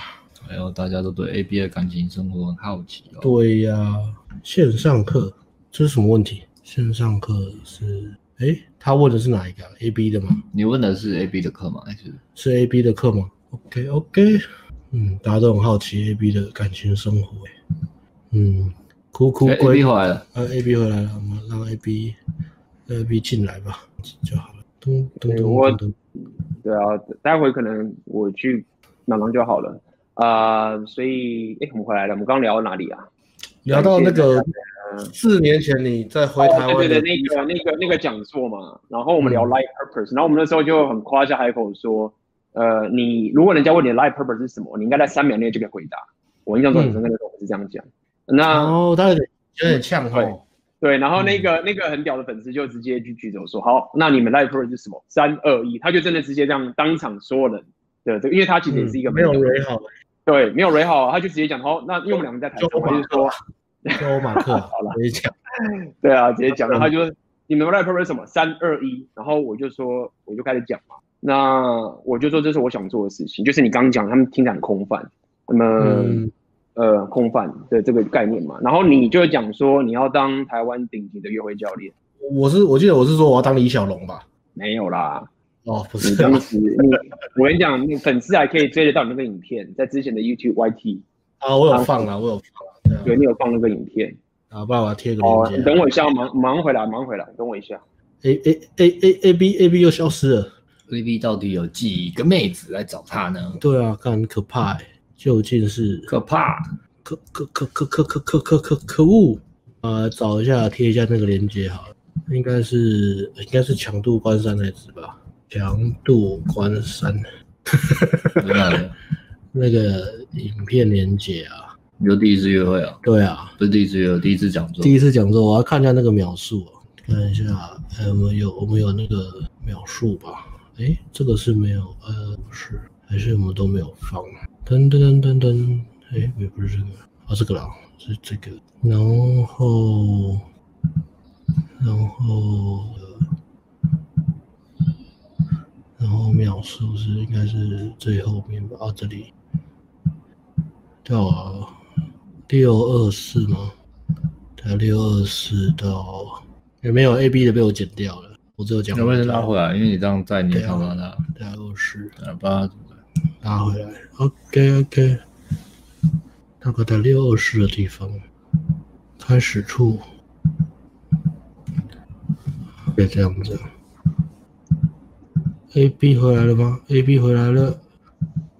[SPEAKER 3] 还有大家都对 AB 的感情生活很好奇哦。
[SPEAKER 1] 对呀、啊，线上课这是什么问题？线上课是。哎，他问的是哪一个、啊、？A B 的吗？
[SPEAKER 3] 你问的是 A B 的课吗？还是
[SPEAKER 1] 是 A B 的课吗？OK OK，嗯，大家都很好奇 A B 的感情生活。嗯，哭哭归。
[SPEAKER 3] A B 回来了，
[SPEAKER 1] 啊，A B 回来了，我们让 A B A B 进来吧，就好了。咚咚咚咚。
[SPEAKER 2] 对啊，待会可能我去忙忙就好了啊、呃。所以，哎，我们回来了，我们刚聊到哪里啊？
[SPEAKER 1] 聊到那个。四年前你在回台湾、
[SPEAKER 2] 哦、对对对，那个那个那个讲座嘛，然后我们聊 life purpose，、嗯、然后我们那时候就很夸下海口说，呃，你如果人家问你的 life purpose 是什么，你应该在三秒内就可以回答。我印象中很深刻的时候是这样讲。嗯、那
[SPEAKER 1] 哦，他有点有点呛哦。
[SPEAKER 2] 对，然后那个、嗯、那个很屌的粉丝就直接去举手说，好，那你们 life purpose 是什么？三二一，他就真的直接这样当场说了。对对，因为他其实也是一个、嗯、
[SPEAKER 1] 没有蕊好，
[SPEAKER 2] 对，没有蕊好，他就直接讲，好，那因为我们两个在台上，就就是说。
[SPEAKER 1] 欧马克，[LAUGHS] 好了，直接讲。[LAUGHS]
[SPEAKER 2] 对啊，直接讲。然后他就说：“你们 life purpose 是什么？”三二一，然后我就说，我就开始讲嘛。那我就说，这是我想做的事情，就是你刚刚讲，他们听起来很空泛。那么，嗯、呃，空泛的这个概念嘛。然后你就讲说，你要当台湾顶级的约会教练。
[SPEAKER 1] 我是，我记得我是说我要当李小龙吧？
[SPEAKER 2] 没有啦。
[SPEAKER 1] 哦，不是。
[SPEAKER 2] 你当时，你我跟你讲，你粉丝还可以追得到你那个影片，在之前的 YouTube YT。
[SPEAKER 1] 啊，我有放啊，我有放。
[SPEAKER 2] 对，你有放那个影片，
[SPEAKER 1] 好，爸爸贴个链接。
[SPEAKER 2] 你等我一下，忙忙回来，忙回来，等我一下。
[SPEAKER 1] A A A A A B A B 又消失了。
[SPEAKER 3] A B 到底有几个妹子来找他呢？
[SPEAKER 1] 对啊，很可怕哎，究竟是
[SPEAKER 3] 可怕，
[SPEAKER 1] 可可可可可可可可可可恶啊！找一下，贴一下那个链接好了，应该是应该是强度关山那只吧？强度关山，[LAUGHS] 那个影片连接啊。
[SPEAKER 3] 你就第一次约会啊？
[SPEAKER 1] 对啊，
[SPEAKER 3] 不是第一次约会，第一次讲座。
[SPEAKER 1] 第一次讲座，我要看一下那个描述，看一下，哎，我们有我们有那个描述吧？哎，这个是没有，呃，不是，还是我们都没有放？噔噔噔噔噔，哎，也不是这个，啊，这个啦，是这个，然后，然后，然后描述是应该是最后面吧？啊，这里，对啊。六二四吗？对，六二四到有没有 A B 的被我剪掉了？我只有讲。
[SPEAKER 3] 有没有拉回来？因为你这样在，你也看不到它。
[SPEAKER 1] 六二四，
[SPEAKER 3] 把它
[SPEAKER 1] 拉回来。OK OK，大概在六二四的地方，开始处。别这样子。A B 回来了吗？A B 回来了。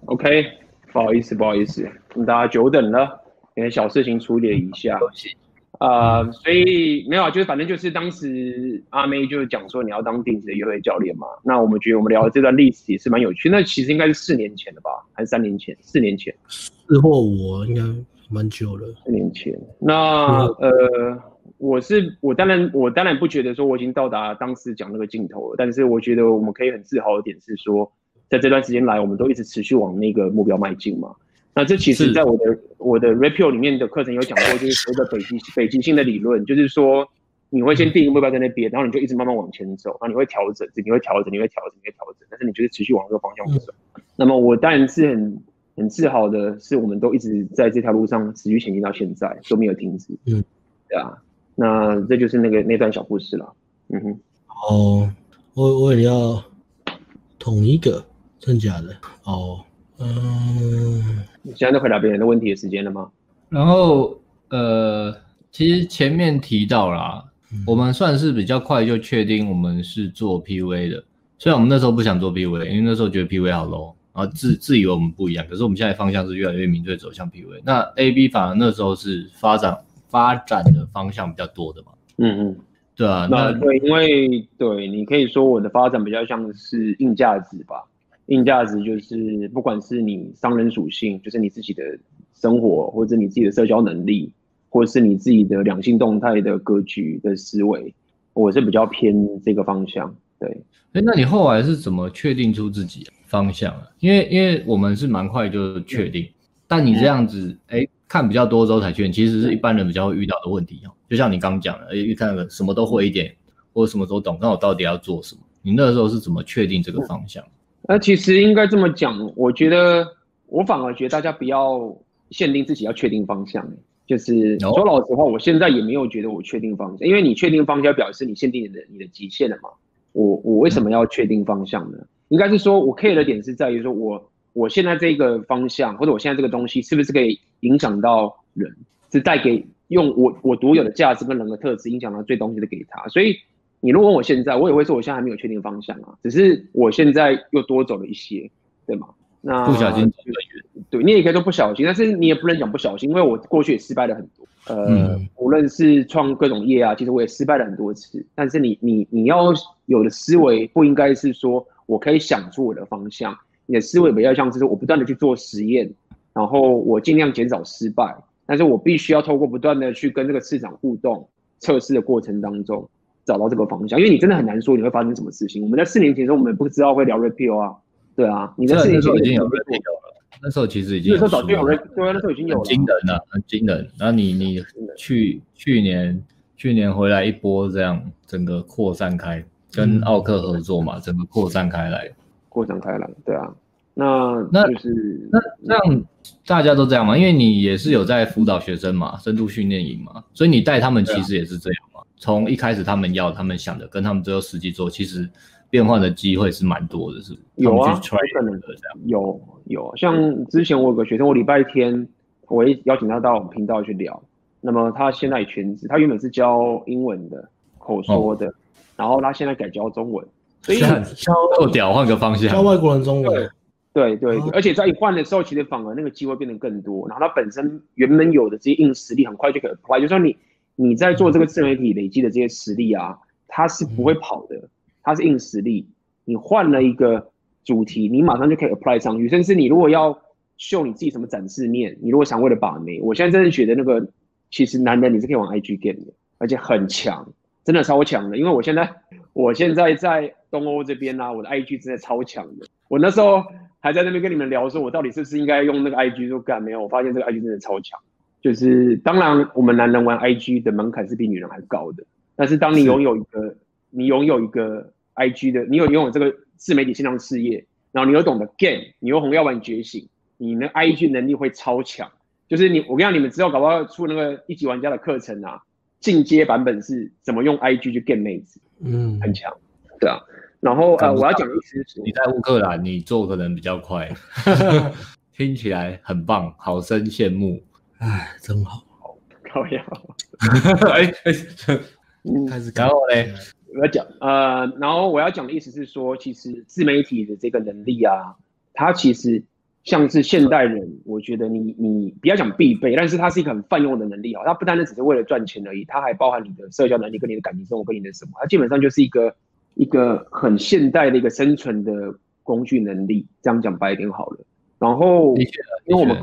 [SPEAKER 2] OK，不好意思，不好意思，大家久等了。有点小事情处理一下，啊、呃，所以没有啊，就是反正就是当时阿妹就讲说你要当定制的约会教练嘛。那我们觉得我们聊的这段历史也是蛮有趣。那其实应该是四年前的吧，还是三年前？四年前，
[SPEAKER 1] 四或五应该蛮久了。
[SPEAKER 2] 四年前，那呃，我是我当然我当然不觉得说我已经到达当时讲那个尽头了，但是我觉得我们可以很自豪的点是说，在这段时间来，我们都一直持续往那个目标迈进嘛。那这其实，在我的我的 Repio 里面的课程有讲过，就是所谓的北极北极星的理论，就是说你会先定一个目标在那边，然后你就一直慢慢往前走，然后你会调整，你会调整，你会调整，你会调整，但是你就是持续往这个方向走。那么我当然是很很自豪的，是我们都一直在这条路上持续前进到现在都没有停止。嗯，对啊，那这就是那个那段小故事了。嗯哼，
[SPEAKER 1] 哦，我我也要统一个，真假的？哦，嗯。
[SPEAKER 2] 你现在在回答别人的问题的时间了吗？
[SPEAKER 3] 然后，呃，其实前面提到啦，嗯、我们算是比较快就确定我们是做 PUA 的。虽然我们那时候不想做 PUA，因为那时候觉得 PUA 好 low，然后自自以为我们不一样。可是我们现在方向是越来越明确走向 PUA。那 AB 反而那时候是发展发展的方向比较多的嘛？
[SPEAKER 2] 嗯嗯，
[SPEAKER 3] 对啊，
[SPEAKER 2] 那，那对，因为对你可以说我的发展比较像是硬价值吧。硬价值就是，不管是你商人属性，就是你自己的生活，或者你自己的社交能力，或者是你自己的两性动态的格局的思维，我是比较偏这个方向。对，
[SPEAKER 3] 哎、欸，那你后来是怎么确定出自己方向啊？因为因为我们是蛮快就确定，但你这样子，哎、欸，看比较多周才确定，其实是一般人比较会遇到的问题哦。就像你刚讲的，哎、看什么都会一点，或者什么都懂，那我到底要做什么？你那时候是怎么确定这个方向？
[SPEAKER 2] 那其实应该这么讲，我觉得我反而觉得大家不要限定自己要确定方向，就是说老实话，我现在也没有觉得我确定方向，因为你确定方向表示你限定你的你的极限了嘛。我我为什么要确定方向呢？应该是说我 care 的点是在于说我我现在这个方向或者我现在这个东西是不是可以影响到人，是带给用我我独有的价值跟人的特质影响到最东西的给他，所以。你如果问我现在，我也会说我现在还没有确定方向啊，只是我现在又多走了一些，对吗？那
[SPEAKER 3] 不小心走
[SPEAKER 2] 了远，对，你也可以说不小心，但是你也不能讲不小心，因为我过去也失败了很多，呃，嗯、无论是创各种业啊，其实我也失败了很多次。但是你你你要有的思维不应该是说我可以想出我的方向，你的思维比较像是说我不断的去做实验，然后我尽量减少失败，但是我必须要透过不断的去跟这个市场互动测试的过程当中。找到这个方向，因为你真的很难说你会发生什么事情。我们在四年前的时候，我们不知道会聊 Rapio 啊，对啊，你在四年前
[SPEAKER 3] 已经有 Rapio 了，那时候其实已经
[SPEAKER 2] 那时候早就有 Rapio，对啊，那时候已经有
[SPEAKER 3] 惊人了，很惊人。然后你你去去年去年回来一波这样，整个扩散开，跟奥克合作嘛，整个扩散开来，
[SPEAKER 2] 扩散开来，对啊。那那就是
[SPEAKER 3] 那这样大家都这样嘛？因为你也是有在辅导学生嘛，深度训练营嘛，所以你带他们其实也是这样。从一开始他们要他们想的，跟他们最后实际做，其实变换的机会是蛮多的，是
[SPEAKER 2] 有啊，可能的这样。有有，像之前我有个学生，我礼拜天我也邀请他到我们频道去聊，那么他现在全职，他原本是教英文的口说的，哦、然后他现在改教中文，所以 [LAUGHS]
[SPEAKER 3] 够屌，换个方向，
[SPEAKER 1] 教外国人中文。
[SPEAKER 2] 对对对，而且在一换的时候，其实反而那个机会变得更多。然后他本身原本有的这些硬实力，很快就可以 apply。就说你你在做这个自媒体累积的这些实力啊，它是不会跑的，它是硬实力。你换了一个主题，你马上就可以 apply 上去。甚至你如果要秀你自己什么展示面，你如果想为了把妹，我现在真的觉得那个其实男人你是可以往 IG game 的，而且很强，真的超强的。因为我现在我现在在东欧这边啊，我的 IG 真的超强的。我那时候。还在那边跟你们聊，说我到底是不是应该用那个 IG 说干？没有，我发现这个 IG 真的超强。就是当然，我们男人玩 IG 的门槛是比女人还高的。但是当你拥有一个，你拥有一个 IG 的，你有拥有这个自媒体线上事业，然后你又懂得 game，你又红药丸觉醒，你的 IG 能力会超强。就是你，我跟你讲，你们知道搞不好出那个一级玩家的课程啊，进阶版本是怎么用 IG 去 game 妹子，嗯，很强，对啊。然后呃，我要讲的意思是，
[SPEAKER 3] 你在乌克兰，你做可能比较快，[LAUGHS] [LAUGHS] 听起来很棒，好生羡慕，
[SPEAKER 1] 哎，真好，
[SPEAKER 2] 高雅，[LAUGHS]
[SPEAKER 3] 哎哎，开始，然后嘞，
[SPEAKER 2] 我要讲呃，然后我要讲的意思是说，其实自媒体的这个能力啊，它其实像是现代人，我觉得你你不要讲必备，但是它是一个很泛用的能力啊，它不单单只是为了赚钱而已，它还包含你的社交能力跟你的感情生活跟你的什么，它基本上就是一个。一个很现代的一个生存的工具能力，这样讲白一点好了。然后，因为我们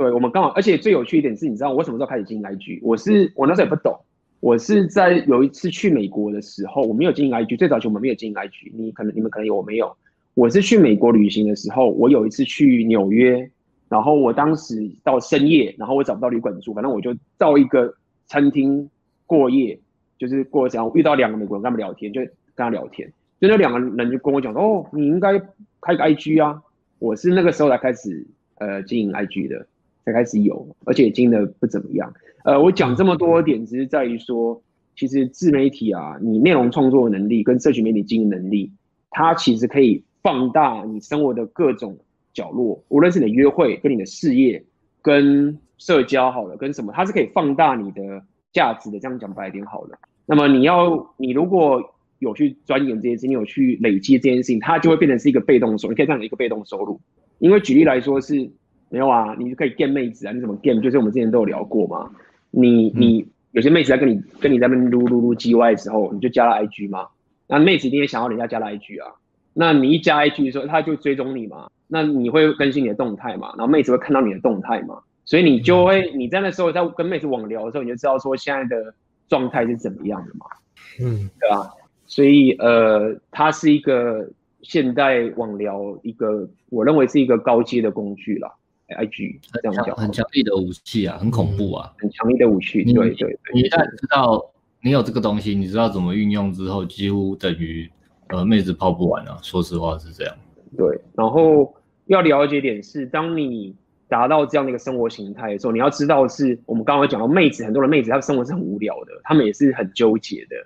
[SPEAKER 2] 对，我们刚好，而且最有趣一点是，你知道我什么时候开始经营 IG？我是我那时候也不懂，我是在有一次去美国的时候，我没有经营 IG。最早期我们没有经营 IG，你可能你们可能有，我没有。我是去美国旅行的时候，我有一次去纽约，然后我当时到深夜，然后我找不到旅馆住，反正我就到一个餐厅过夜，就是过这样，我遇到两个美国人跟他们聊天，就。跟他聊天，就那两个人就跟我讲说：“哦，你应该开个 IG 啊！”我是那个时候才开始呃经营 IG 的，才开始有，而且经营的不怎么样。呃，我讲这么多点，只是在于说，其实自媒体啊，你内容创作能力跟社群媒体经营能力，它其实可以放大你生活的各种角落，无论是你的约会、跟你的事业、跟社交好了，跟什么，它是可以放大你的价值的。这样讲白一点好了。那么你要，你如果有去钻研这些事情，你有去累积这件事情，它就会变成是一个被动收入。你可以看成一个被动收入，因为举例来说是，没有啊，你就可以 game 妹子啊，你怎么 game？就是我们之前都有聊过嘛。你你有些妹子在跟你跟你在那边撸撸撸 G Y 的时候，你就加了 I G 嘛。那妹子一定也想要人家加了 I G 啊。那你一加 I G 的时候，他就追踪你嘛。那你会更新你的动态嘛？然后妹子会看到你的动态嘛？所以你就会你在那时候在跟妹子网聊的时候，你就知道说现在的状态是怎么样的嘛。嗯，对吧？所以，呃，它是一个现代网聊一个，我认为是一个高阶的工具啦。IG 这样讲，
[SPEAKER 3] 很强力的武器啊，很恐怖啊，
[SPEAKER 2] 很强力的武器。对对对，
[SPEAKER 3] 你一旦知道你有这个东西，你知道怎么运用之后，几乎等于呃妹子泡不完啊。说实话是这样。
[SPEAKER 2] 对，然后要了解点是，当你达到这样的一个生活形态的时候，你要知道是我们刚刚讲到妹子，很多的妹子她的生活是很无聊的，她们也是很纠结的。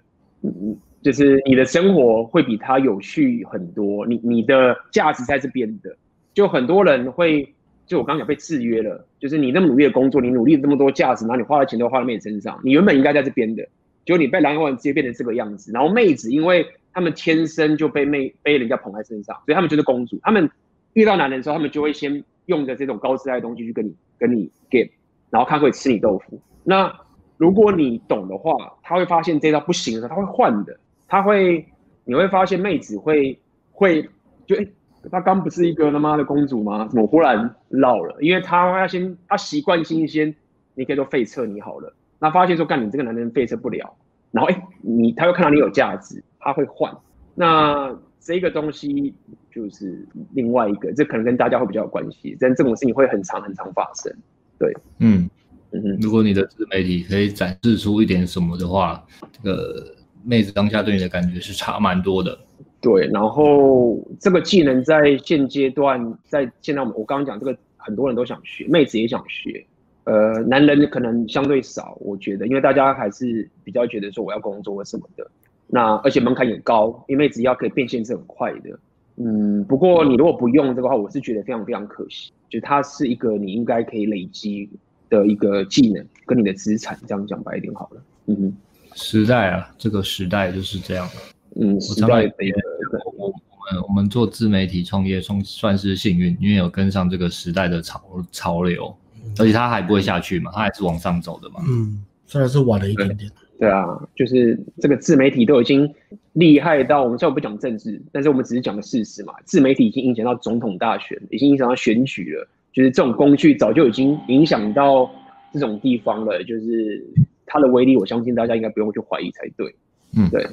[SPEAKER 2] 嗯嗯。就是你的生活会比她有趣很多，你你的价值在这边的，就很多人会，就我刚刚讲被制约了，就是你那么努力的工作，你努力这么多价值，然后你花的钱都花在妹子身上，你原本应该在这边的，结果你被蓝眼直接变成这个样子，然后妹子因为他们天生就被妹被人家捧在身上，所以他们就是公主，他们遇到男人的时候，他们就会先用着这种高姿态的东西去跟你跟你 game，然后看会吃你豆腐。那如果你懂的话，他会发现这招不行的时候，他会换的。他会，你会发现妹子会会就诶，她刚不是一个他妈的公主吗？怎么忽然老了？因为她要先，她习惯新鲜，你可以说废车你好了。那发现说干你这个男人废车不了，然后诶，你他会看到你有价值，他会换。那这个东西就是另外一个，这可能跟大家会比较有关系，但这种事情会很常很常发生。对，
[SPEAKER 3] 嗯，如果你的自媒体可以展示出一点什么的话，这个。妹子当下对你的感觉是差蛮多的，
[SPEAKER 2] 对。然后这个技能在现阶段，在现在我们我刚刚讲这个，很多人都想学，妹子也想学，呃，男人可能相对少，我觉得，因为大家还是比较觉得说我要工作或什么的，那而且门槛也高，因为妹子要可以变现是很快的，嗯。不过你如果不用这个话，我是觉得非常非常可惜，就它是一个你应该可以累积的一个技能跟你的资产，这样讲白一点好了，嗯哼。
[SPEAKER 3] 时代啊，这个时代就是这样。
[SPEAKER 2] 嗯，时代的
[SPEAKER 3] 我我们我们做自媒体创业算算是幸运，因为有跟上这个时代的潮潮流，而且它还不会下去嘛，它还是往上走的嘛。
[SPEAKER 1] 嗯，虽然是晚了一点点。
[SPEAKER 2] 对啊，就是这个自媒体都已经厉害到我们虽然不讲政治，但是我们只是讲个事实嘛。自媒体已经影响到总统大选，已经影响到选举了。就是这种工具早就已经影响到这种地方了。就是它的威力，我相信大家应该不用去怀疑才对。嗯，对，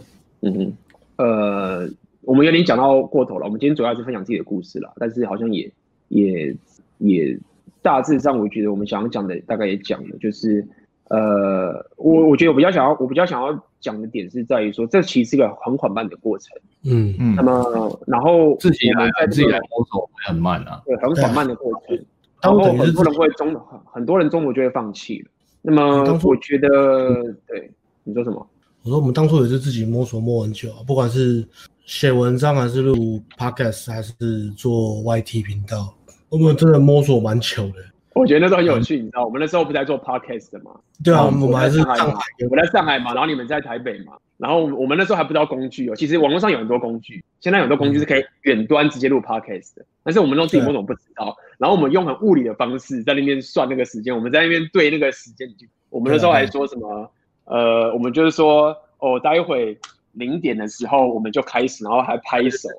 [SPEAKER 2] 嗯嗯，呃，我们有点讲到过头了。我们今天主要是分享自己的故事了，但是好像也也也大致上，我觉得我们想要讲的大概也讲了，就是。呃，我我觉得我比较想要，我比较想要讲的点是在于说，这其实是一个很缓慢的过程。
[SPEAKER 1] 嗯嗯。
[SPEAKER 2] 那么，然后
[SPEAKER 3] 自己来自己来摸索会很慢啊。
[SPEAKER 2] 对，很缓慢的过程。然后很多人会中，很很多人中途就会放弃了。那么，我觉得，对，你说什么？
[SPEAKER 1] 我说我们当初也是自己摸索摸很久啊，不管是写文章还是录 podcast 还是做 YT 频道，我们真的摸索蛮久的。
[SPEAKER 2] 我觉得那时候很有趣，你知道，我们那时候不是在做 podcast 的嘛？
[SPEAKER 1] 对啊，我们还是
[SPEAKER 2] 上海，我在上海嘛，然后你们在台北嘛，然后我们那时候还不知道工具哦。其实网络上有很多工具，现在有很多工具是可以远端直接录 podcast 的，但是我们都自己摸懂不知道。然后我们用很物理的方式在那边算那个时间，我们在那边对那个时间，我们那时候还说什么？呃，我们就是说，哦，待会零点的时候我们就开始，然后还拍手，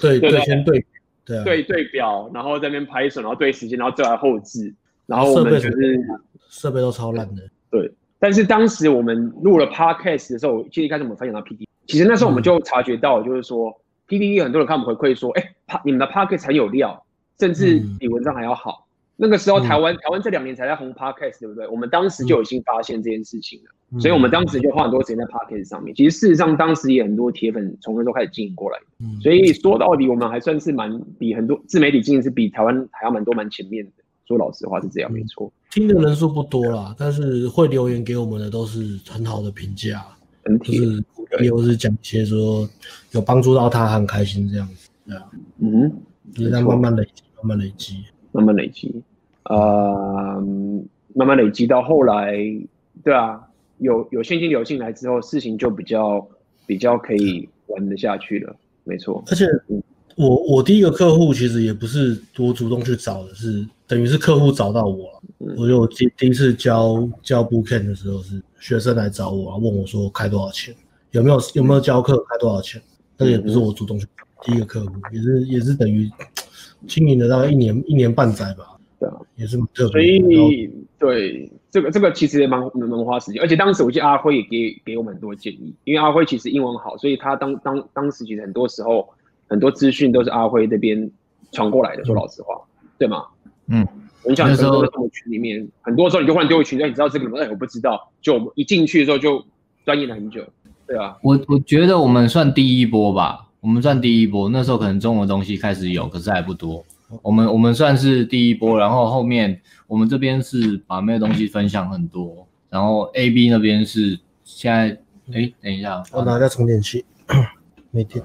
[SPEAKER 1] 对对，先对。对、啊、
[SPEAKER 2] 对对表，然后在那边拍手，然后对时间，然后再来后置，然后我们就是
[SPEAKER 1] 设备都超烂的。
[SPEAKER 2] 对，但是当时我们录了 podcast 的时候，其实一开始我们分享到 PTT，其实那时候我们就察觉到，就是说、嗯、PTT 很多人看我们回馈说，哎，你们的 podcast 很有料，甚至比文章还要好。嗯那个时候台湾、嗯、台湾这两年才在红 Podcast，对不对？我们当时就已经发现这件事情了，嗯、所以我们当时就花很多时间在 Pocket 上面。其实事实上当时也很多铁粉从那时候开始经营过来，嗯、所以说到底我们还算是蛮比很多自媒体经营是比台湾还要蛮多蛮前面的。说老实话是这样，没错。
[SPEAKER 1] 听的人数不多啦，但是会留言给我们的都是很好的评价，很铁。就是又是讲一些说有帮助到他，很开心这样子，对啊，
[SPEAKER 2] 嗯，
[SPEAKER 1] 也在慢慢累积，慢慢累积。
[SPEAKER 2] 慢慢累积，呃，慢慢累积到后来，对啊，有有现金流进来之后，事情就比较比较可以玩得下去了，没错。
[SPEAKER 1] 而且我我第一个客户其实也不是我主动去找的，是等于是客户找到我了。嗯、我就第第一次教教 Bootcamp 的时候，是学生来找我，问我说开多少钱，有没有有没有教课，开多少钱？但也不是我主动去，第一个客户也是也是等于。经营了大概一年一年半载吧，对啊，也是特别。
[SPEAKER 2] 所以对这个这个其实也蛮蛮花时间，而且当时我记得阿辉也给给我们很多建议，因为阿辉其实英文好，所以他当当当时其实很多时候很多资讯都是阿辉这边传过来的。说老实话，对吗？嗯，我想说在我们群里面，很多时候你就换丢个群，让你知道这个人，哎，我不知道，就我们一进去的时候就钻研了很久，对啊。
[SPEAKER 3] 我我觉得我们算第一波吧。我们算第一波，那时候可能中文东西开始有，可是还不多。我们我们算是第一波，然后后面我们这边是把妹的东西分享很多，然后 A B 那边是现在，哎，等一下，
[SPEAKER 1] 我拿下充电器，没电。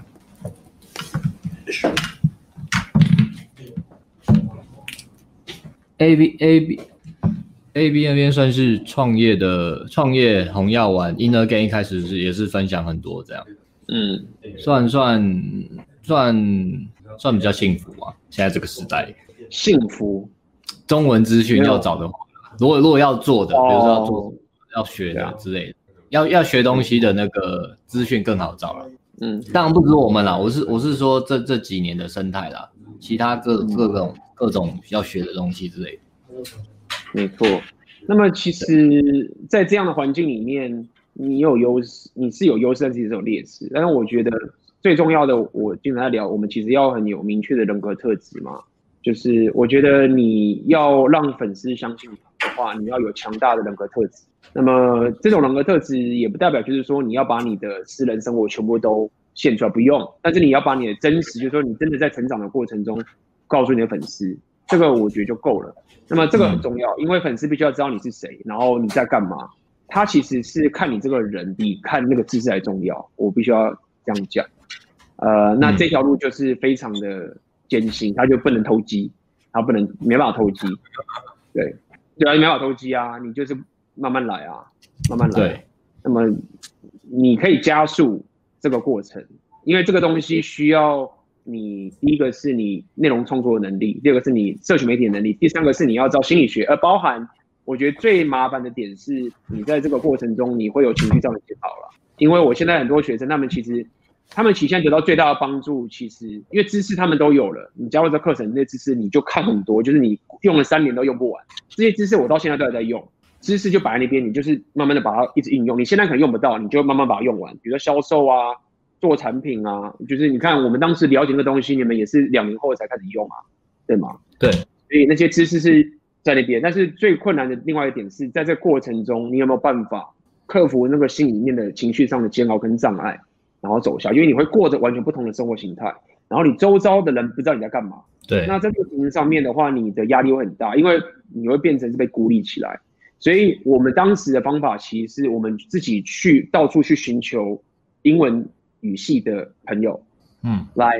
[SPEAKER 3] A B A B A B 那边算是创业的创业红药丸，Inner Game 一开始是也是分享很多这样。
[SPEAKER 2] 嗯，
[SPEAKER 3] 算算算算比较幸福嘛，现在这个时代，
[SPEAKER 2] 幸福。
[SPEAKER 3] 中文资讯要找的话，如果如果要做的，比如说要做要学的之类的，要要学东西的那个资讯更好找了。嗯，当然不止我们啦，我是我是说这这几年的生态啦，其他各各种各种要学的东西之类的。
[SPEAKER 2] 没错。那么其实，在这样的环境里面。你有优势，你是有优势，但是也是有劣势。但是我觉得最重要的，我经常在聊，我们其实要很有明确的人格特质嘛。就是我觉得你要让粉丝相信你的话，你要有强大的人格特质。那么这种人格特质也不代表就是说你要把你的私人生活全部都献出来，不用。但是你要把你的真实，就是说你真的在成长的过程中，告诉你的粉丝，这个我觉得就够了。那么这个很重要，因为粉丝必须要知道你是谁，然后你在干嘛。他其实是看你这个人比看那个知识还重要，我必须要这样讲。呃，那这条路就是非常的艰辛，他就不能投机，他不能没办法投机。[LAUGHS] 对，对啊，你没办法投机啊，你就是慢慢来啊，慢慢来。对。那么你可以加速这个过程，因为这个东西需要你第一个是你内容创作的能力，第二个是你社群媒体的能力，第三个是你要知道心理学，而包含我觉得最麻烦的点是你在这个过程中你会有情绪上的煎熬了。因为我现在很多学生，他们其实他们其实现在得到最大的帮助，其实因为知识他们都有了，你加入这课程那知识你就看很多，就是你用了三年都用不完，这些知识我到现在都还在用。知识就摆在那边，你就是慢慢的把它一直应用。你现在可能用不到，你就慢慢把它用完。比如说销售啊，做产品啊，就是你看我们当时了解那个东西，你们也是两年后才开始用啊，对吗？
[SPEAKER 3] 对。
[SPEAKER 2] 所以那些知识是在那边，但是最困难的另外一点是在这个过程中，你有没有办法克服那个心里面的情绪上的煎熬跟障碍，然后走下？因为你会过着完全不同的生活形态，然后你周遭的人不知道你在干嘛。
[SPEAKER 3] 对。
[SPEAKER 2] 那在这个情形上面的话，你的压力会很大，因为你会变成是被孤立起来。所以我们当时的方法，其实是我们自己去到处去寻求英文语系的朋友，嗯，来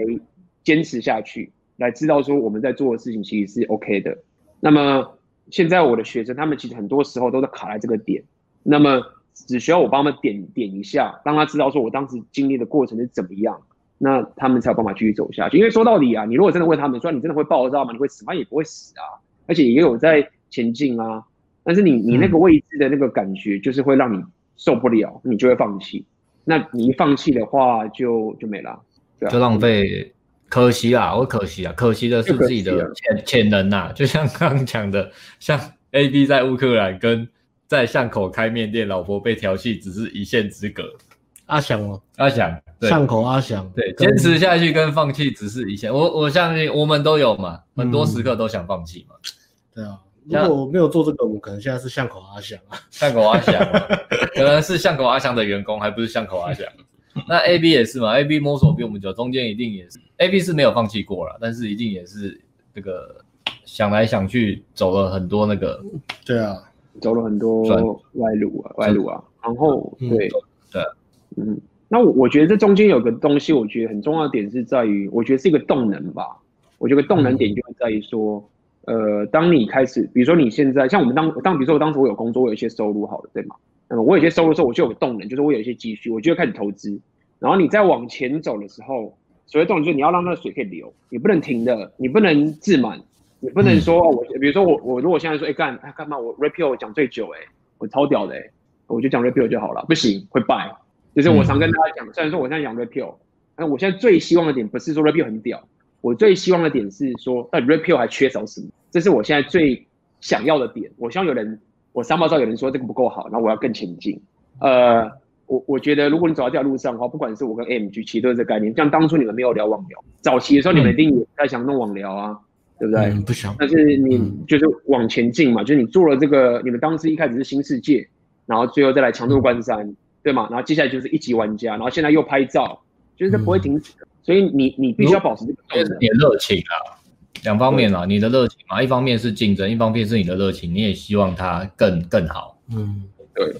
[SPEAKER 2] 坚持下去，来知道说我们在做的事情其实是 OK 的。那么现在我的学生，他们其实很多时候都是卡在这个点，那么只需要我帮他们点点一下，让他知道说我当时经历的过程是怎么样，那他们才有办法继续走下去。因为说到底啊，你如果真的问他们说你真的会爆炸吗？你会死吗？也不会死啊，而且也有在前进啊。但是你你那个未知的那个感觉，就是会让你受不了，嗯、你就会放弃。那你一放弃的话就，就就没了，对啊，
[SPEAKER 3] 就浪费，可惜啊，我可惜啊，可惜的是自己的潜潜能呐、啊。就像刚刚讲的，像 AB 在乌克兰跟在巷口开面店，老婆被调戏，只是一线之隔。
[SPEAKER 1] 阿翔哦，
[SPEAKER 3] 阿翔，
[SPEAKER 1] 巷口阿翔，
[SPEAKER 3] 对，坚持下去跟放弃只是一线。我我相信我们都有嘛，很多时刻都想放弃嘛，
[SPEAKER 1] 嗯、对啊。如果我没有做这个，我可能现在是巷口阿翔啊。
[SPEAKER 3] 巷口阿翔，[LAUGHS] 可能是巷口阿翔的员工，还不是巷口阿翔。[LAUGHS] 那 A B 也是嘛，A B 摸索比我们久，中间一定也是 A B 是没有放弃过了，但是一定也是这个想来想去，走了很多那个。
[SPEAKER 1] 对啊，
[SPEAKER 2] 走了很多歪路啊，歪路啊。然后对对，嗯，那我我觉得这中间有个东西，我觉得很重要的点是在于，我觉得是一个动能吧。我觉得动能点就会在于说。呃，当你开始，比如说你现在像我们当当，比如说我当时我有工作，我有一些收入，好了，对吗？那么我有一些收入的时候，我就有个动能，就是我有一些积蓄，我就会开始投资。然后你再往前走的时候，所谓动能就是你要让那个水可以流，你不能停的，你不能自满，你不能说我，比如说我我如果现在说，哎干哎干嘛我 Rapio 讲最久，哎，我超屌的，哎，我就讲 repeal 就好了，不行会败。就是我常跟大家讲，虽然说我现在讲 repeal，但我现在最希望的点不是说 repeal 很屌。我最希望的点是说，那 repeal 还缺少什么？这是我现在最想要的点。我希望有人，我上报上有人说这个不够好，然后我要更前进。呃，我我觉得如果你走到这条路上的话，不管是我跟 AMG，其实都是这个概念。像当初你们没有聊网聊，早期的时候你们一定也在想弄网聊啊，嗯、对不对？
[SPEAKER 1] 嗯、不想。
[SPEAKER 2] 但是你就是往前进嘛，就是你做了这个，你们当时一开始是新世界，然后最后再来强度关山，嗯、对吗？然后接下来就是一级玩家，然后现在又拍照，就是不会停止所以你你必须要保持这个
[SPEAKER 3] 你的热情啊，两方面啊，你的热情嘛，一方面是竞争，一方面是你的热情，你也希望它更更好。
[SPEAKER 2] 嗯，对，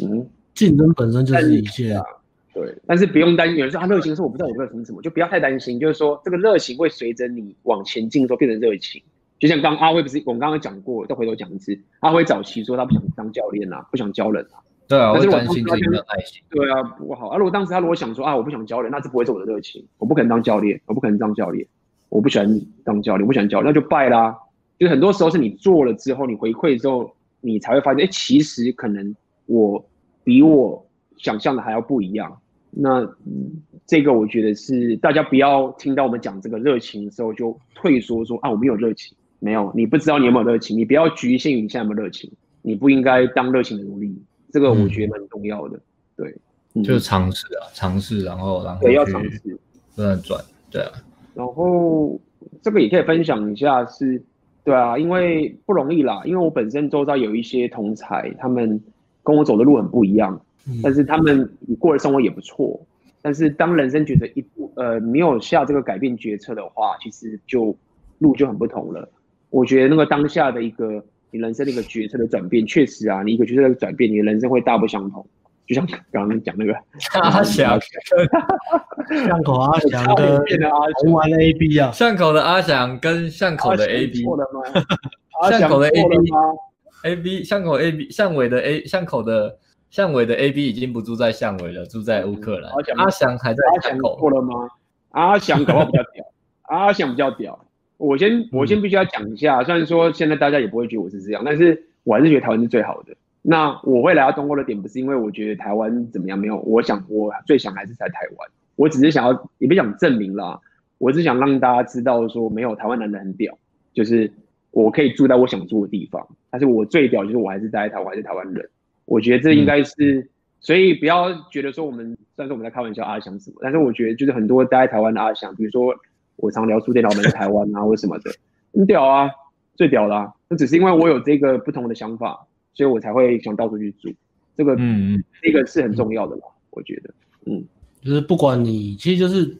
[SPEAKER 2] 嗯，
[SPEAKER 1] 竞争本身就是一切啊。
[SPEAKER 2] 对，但是不用担心，有人说他热情是我不知道我热情什么，就不要太担心，就是说这个热情会随着你往前进的时候变成热情。就像刚阿辉不是我们刚刚讲过，再回头讲一次，阿辉早期说他不想当教练啊，不想教人啊。
[SPEAKER 3] 对啊，
[SPEAKER 2] 但是我
[SPEAKER 3] 担心自己的爱心。
[SPEAKER 2] 对啊，不好啊！如果当时他如果想说啊，我不想教人，那这不会是我的热情。我不可能当教练，我不可能当教练，我不喜欢当教练，我不喜欢教，那就败啦。就是很多时候是你做了之后，你回馈之后，你才会发现，哎，其实可能我比我想象的还要不一样。那、嗯、这个我觉得是大家不要听到我们讲这个热情的时候就退缩说啊，我没有热情。没有，你不知道你有没有热情，你不要局限于你现在有没有热情，你不应该当热情的奴隶。这个我觉得蛮重要的，嗯、对，
[SPEAKER 3] 就是尝试啊，尝试，然后然后
[SPEAKER 2] 对，要尝试，
[SPEAKER 3] 不断转，对啊，
[SPEAKER 2] 然后这个也可以分享一下是，是对啊，因为不容易啦，因为我本身周遭有一些同才，他们跟我走的路很不一样，嗯、但是他们过的生活也不错，但是当人生觉得一步呃没有下这个改变决策的话，其实就路就很不同了。我觉得那个当下的一个。你人生的一个决策的转变，确实啊，你一个决策的转变，你的人生会大不相同。就像刚刚讲那个
[SPEAKER 3] 阿翔，
[SPEAKER 1] 巷口阿翔跟红丸 A B 啊，
[SPEAKER 3] 巷口的阿翔跟巷口的 A B
[SPEAKER 2] 错了吗？
[SPEAKER 3] 巷口的 A B A B 巷口 A B 巷尾的 A 巷口的巷尾的 AB 已经不住在巷尾了，住在乌克兰。阿翔还在
[SPEAKER 2] 阿翔过了吗？阿翔搞不好比较屌，[LAUGHS] 阿翔比较屌。我先我先必须要讲一下，虽然说现在大家也不会觉得我是这样，但是我还是觉得台湾是最好的。那我会来到东欧的点，不是因为我觉得台湾怎么样，没有，我想我最想还是在台湾。我只是想要，也不想证明啦，我只想让大家知道说，没有台湾男人很屌，就是我可以住在我想住的地方。但是我最屌就是我还是待在台湾，我还是台湾人。我觉得这应该是，所以不要觉得说我们，虽然说我们在开玩笑阿翔什么，但是我觉得就是很多待在台湾的阿翔，比如说我常聊书店老板在台湾啊，或什么的，很屌啊，最屌啦、啊。那只是因为我有这个不同的想法。所以我才会想到处去住，这个嗯嗯，这个是很重要的吧？我觉得，嗯，
[SPEAKER 1] 就是不管你，其实就是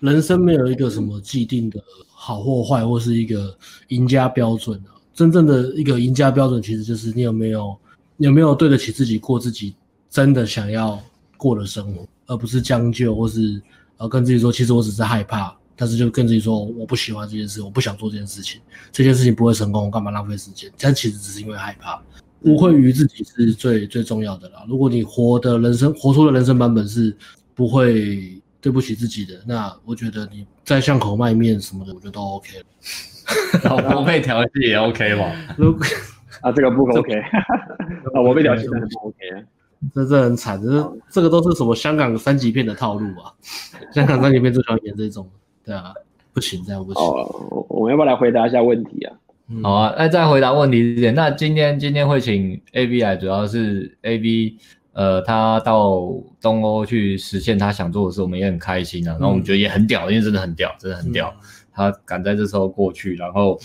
[SPEAKER 1] 人生没有一个什么既定的好或坏，或是一个赢家标准啊。真正的一个赢家标准，其实就是你有没有你有没有对得起自己，过自己真的想要过的生活，而不是将就，或是呃跟自己说，其实我只是害怕。但是就跟自己说，我不喜欢这件事，我不想做这件事情，这件事情不会成功，我干嘛浪费时间？但其实只是因为害怕，无愧于自己是最最重要的啦。如果你活的人生，活出的人生版本是不会对不起自己的，那我觉得你在巷口卖面什么的，我觉得都 OK。
[SPEAKER 3] 老婆被调戏也 OK 吧？
[SPEAKER 2] 如果 [LAUGHS] 啊，这个不 [LAUGHS] OK，啊，我被调戏真的不 OK。
[SPEAKER 1] 这这很惨，这这个都是什么香港三级片的套路啊？香港三级片最喜欢演这种。对啊，不行，这样不行。
[SPEAKER 2] 哦，我们要不要来回答一下问题啊？
[SPEAKER 3] 嗯、好啊，那再回答问题之前，那今天今天会请 AB 来，主要是 AB，呃，他到东欧去实现他想做的事，我们也很开心啊。然后我们觉得也很屌，因为真的很屌，真的很屌。嗯、他赶在这时候过去，然后。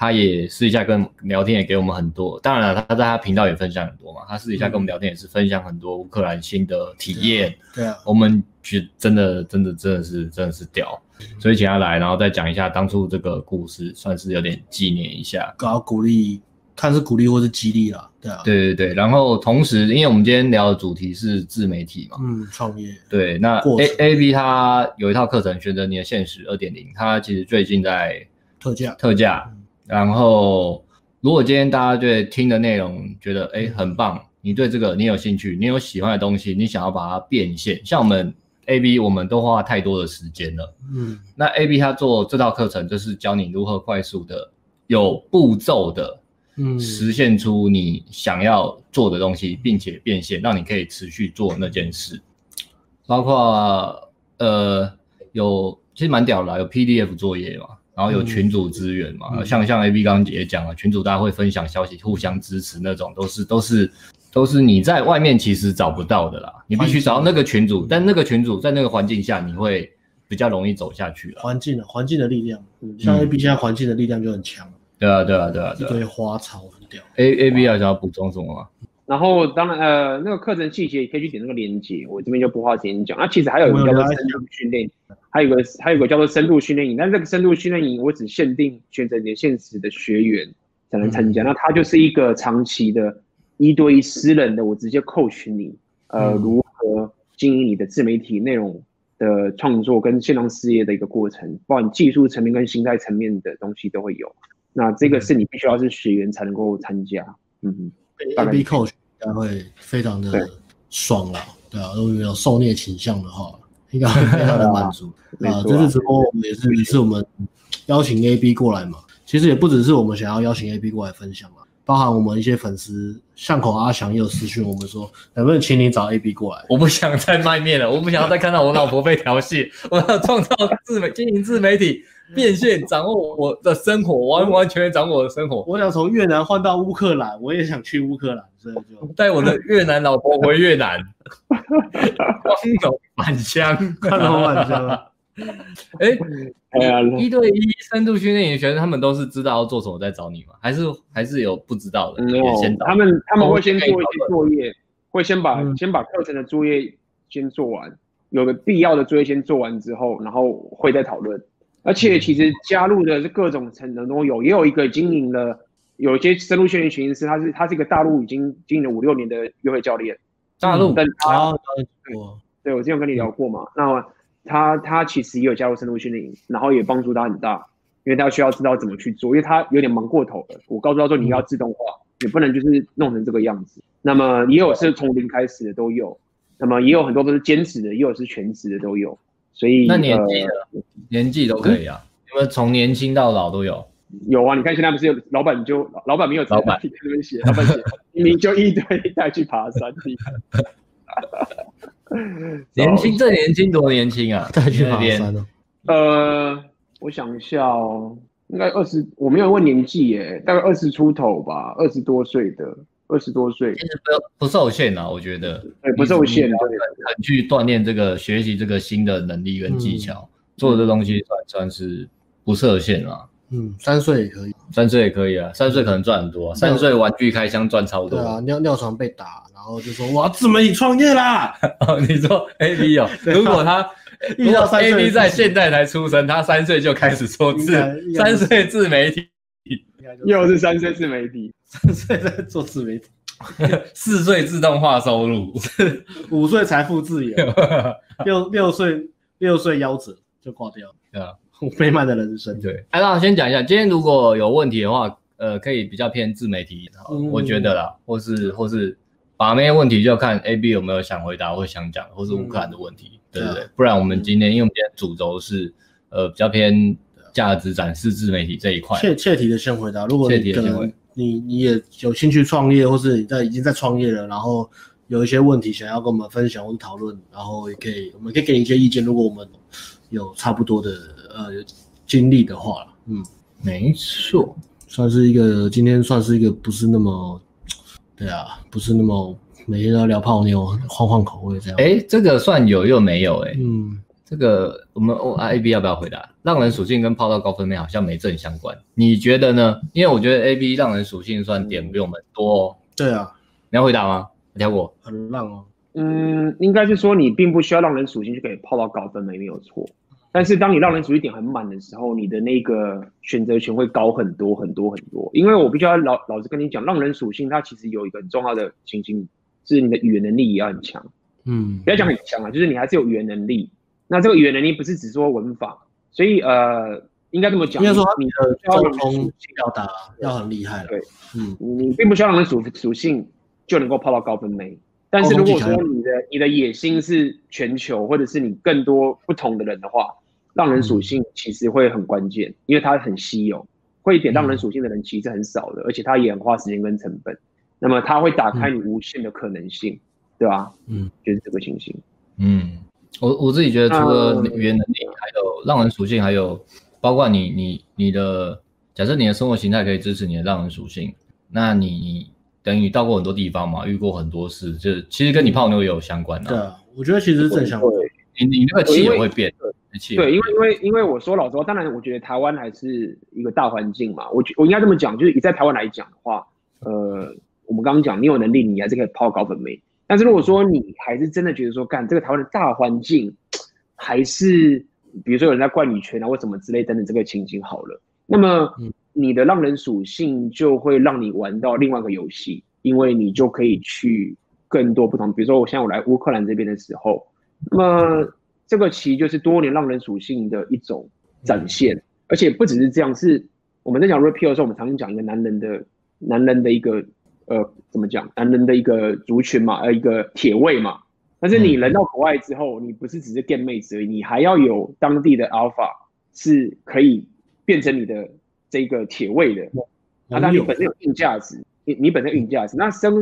[SPEAKER 3] 他也私底下跟聊天，也给我们很多。当然了，他在他频道也分享很多嘛。他私底下跟我们聊天，也是分享很多乌克兰新的体验。
[SPEAKER 1] 对啊，
[SPEAKER 3] 我们觉真的真的真的是真的是屌，所以请他来，然后再讲一下当初这个故事，算是有点纪念一下，
[SPEAKER 1] 搞鼓励，看是鼓励或是激励啦。对啊，
[SPEAKER 3] 对对对。然后同时，因为我们今天聊的主题是自媒体嘛，
[SPEAKER 1] 嗯，创业。
[SPEAKER 3] 对，那 A A B 他有一套课程，选择你的现实二点零，他其实最近在
[SPEAKER 1] 特价
[SPEAKER 3] 特价。然后，如果今天大家对听的内容觉得哎很棒，你对这个你有兴趣，你有喜欢的东西，你想要把它变现，像我们 AB，我们都花太多的时间了。嗯，那 AB 他做这套课程，就是教你如何快速的、有步骤的，嗯，实现出你想要做的东西，并且变现，让你可以持续做那件事。包括呃，有其实蛮屌的啦，有 PDF 作业嘛。然后有群组资源嘛，嗯、像像 AB 刚刚也讲了，群组大家会分享消息，互相支持那种，都是都是都是你在外面其实找不到的啦。你必须找到那个群组，但那个群组在那个环境下，你会比较容易走下去了。
[SPEAKER 1] 环境的环境的力量，像 AB 现在环境的力量就很强。
[SPEAKER 3] 对啊对啊对啊对啊，
[SPEAKER 1] 一堆花草很屌。
[SPEAKER 3] A A B 要想要补充什么吗？
[SPEAKER 2] 然后当然呃，那个课程细节也可以去点那个链接，我这边就不花时间讲。那其实还有一个叫做深度训练，还有一个还有一个叫做深度训练营。但这个深度训练营我只限定选择你的现实的学员才能参加。嗯、那它就是一个长期的一对一私人的，我直接 coach 你，呃，如何经营你的自媒体内容的创作跟线上事业的一个过程，包含技术层面跟心态层面的东西都会有。那这个是你必须要是学员才能够参加。嗯嗯，
[SPEAKER 1] 大概 coach。应该会非常的爽啦，对啊，如果有受虐倾向的话，[LAUGHS] 应该会非常的满足啊。这次直播我们也是，也是我们邀请 AB 过来嘛。其实也不只是我们想要邀请 AB 过来分享嘛，包含我们一些粉丝，巷口阿翔也有私讯我们说，能不能请你找 AB 过来？
[SPEAKER 3] 我不想再卖面了，我不想要再看到我老婆被调戏，我要创造自媒经营自媒体。变现，掌握我的生活，完完全全掌握我的生活。
[SPEAKER 1] 我想从越南换到乌克兰，我也想去乌克兰，所以就
[SPEAKER 3] 带我的越南老婆回越南，[LAUGHS] 光荣返乡，
[SPEAKER 1] 光荣返乡。[LAUGHS]
[SPEAKER 3] 哎，哎呀，一对一深度训练营学生，他们都是知道要做什么再找你吗？还是还是有不知道的？
[SPEAKER 2] 没有，他们他们会先做一些作业，会先把先把课程的作业先做完，有个必要的作业先做完之后，然后会再讨论。而且其实加入的是各种层的都有，也有一个经营了，有一些深入训练群师，他是他是一个大陆已经经营了五六年的约会教练，
[SPEAKER 3] 大陆
[SPEAKER 2] 但他对我之前有跟你聊过嘛，那他他其实也有加入深度训练营，然后也帮助他很大，因为他需要知道怎么去做，因为他有点忙过头了。我告诉他说，你要自动化，也不能就是弄成这个样子。那么也有是从零开始的都有，那么也有很多都是兼职的，也有是全职的都有。所以
[SPEAKER 3] 那年纪、呃、年纪都可以啊，因为从年轻到老都有。
[SPEAKER 2] 有啊，你看现在不是有老板就老板没有老板这边写，老板就一堆带去爬山。[LAUGHS]
[SPEAKER 3] 年轻这年轻多年轻啊，[LAUGHS] 带去爬山哦。
[SPEAKER 2] 呃，我想一下哦，应该二十，我没有问年纪耶，大概二十出头吧，二十多岁的，二十多岁。其实
[SPEAKER 3] 不不受限啊，我觉得。
[SPEAKER 2] 对，不受限，
[SPEAKER 3] 很去锻炼这个学习这个新的能力跟技巧，嗯、做的这东西算算是不设限啊。
[SPEAKER 1] 嗯，三岁也可以，
[SPEAKER 3] 三岁也可以啊，三岁可能赚很多，三岁玩具开箱赚超多。
[SPEAKER 1] 对啊，尿尿床被打，然后就说我要自媒体创业啦。[LAUGHS]
[SPEAKER 3] 哦，你说 [LAUGHS] A B 哦，如果他 [LAUGHS] 遇到 A B 在现在才出生，他三岁就开始做自，三岁自媒体，
[SPEAKER 2] 又是三岁自媒体，
[SPEAKER 1] 三岁在做自媒体，[LAUGHS]
[SPEAKER 3] 四岁自动化收入，[LAUGHS]
[SPEAKER 1] 五岁财富自由，[LAUGHS] 六六岁六岁夭折就挂掉，对啊。飞漫的人生，
[SPEAKER 3] 对。哎，那我先讲一下，今天如果有问题的话，呃，可以比较偏自媒体，嗯、我觉得啦，或是或是把妹问题就看 A B 有没有想回答或想讲，或是乌克兰的问题，嗯、对不对？啊、不然我们今天，嗯、因为我们今天主轴是呃比较偏价值展示自媒体这一块，
[SPEAKER 1] 切切题的先回答。如果你可能你你也有兴趣创业，或是你在已经在创业了，然后有一些问题想要跟我们分享或者讨论，然后也可以，我们可以给你一些意见。如果我们有差不多的。呃，经历的话，嗯，
[SPEAKER 3] 没错，
[SPEAKER 1] 算是一个今天算是一个不是那么，对啊，不是那么每天都要聊泡妞，换换口味这样。
[SPEAKER 3] 哎，这个算有又没有哎，
[SPEAKER 1] 嗯，
[SPEAKER 3] 这个我们 O A B 要不要回答？浪人属性跟泡到高分妹好像没正相关，你觉得呢？因为我觉得 A B 浪人属性算点比我们多哦。
[SPEAKER 1] 对啊，
[SPEAKER 3] 你要回答吗？跳过，
[SPEAKER 1] 很浪哦。
[SPEAKER 2] 嗯，应该是说你并不需要浪人属性就可以泡到高分妹，没有错。但是当你浪人属性点很满的时候，你的那个选择权会高很多很多很多。因为我必须要老老实跟你讲，浪人属性它其实有一个很重要的情形，是你的语言能力也要很强。
[SPEAKER 1] 嗯，
[SPEAKER 2] 不要讲很强啊，就是你还是有语言能力。那这个语言能力不是只说文法，所以呃，应该这么讲，
[SPEAKER 1] 应该说你的沟通表达要很厉害了。对，
[SPEAKER 2] 嗯，你并不需要浪人属属性就能够泡到高分妹。但是如果说你的你的野心是全球，或者是你更多不同的人的话，让人属性其实会很关键，因为它很稀有，会点让人属性的人其实很少的，而且它也很花时间跟成本。那么它会打开你无限的可能性，对吧？嗯，就是这个情形。
[SPEAKER 3] 嗯，我我自己觉得，除了语言能力，还有浪人属性，还有包括你你你的，假设你的生活形态可以支持你的浪人属性，那你。等于到过很多地方嘛，遇过很多事，就其实跟你泡妞也有相关的。
[SPEAKER 1] 对啊，我觉得其实正相关。
[SPEAKER 3] 你你那个气也会变。
[SPEAKER 2] 对，因为因为因为我说老实话，当然我觉得台湾还是一个大环境嘛。我我应该这么讲，就是以在台湾来讲的话，呃，我们刚刚讲你有能力，你还是可以泡高粉妹。但是如果说你还是真的觉得说，干这个台湾的大环境，还是比如说有人在怪你拳啊，或什么之类等等这个情景好了，那么。嗯你的浪人属性就会让你玩到另外一个游戏，因为你就可以去更多不同。比如说，我现在我来乌克兰这边的时候，那么这个其实就是多年浪人属性的一种展现，而且不只是这样，是我们在讲 repeal 的时候，我们常常讲一个男人的男人的一个呃怎么讲，男人的一个族群嘛，呃一个铁卫嘛。但是你人到国外之后，你不是只是 get 妹子而已，你还要有当地的 alpha 是可以变成你的。这个铁卫的，那当你本身有硬价值，你你本身有硬价值。那身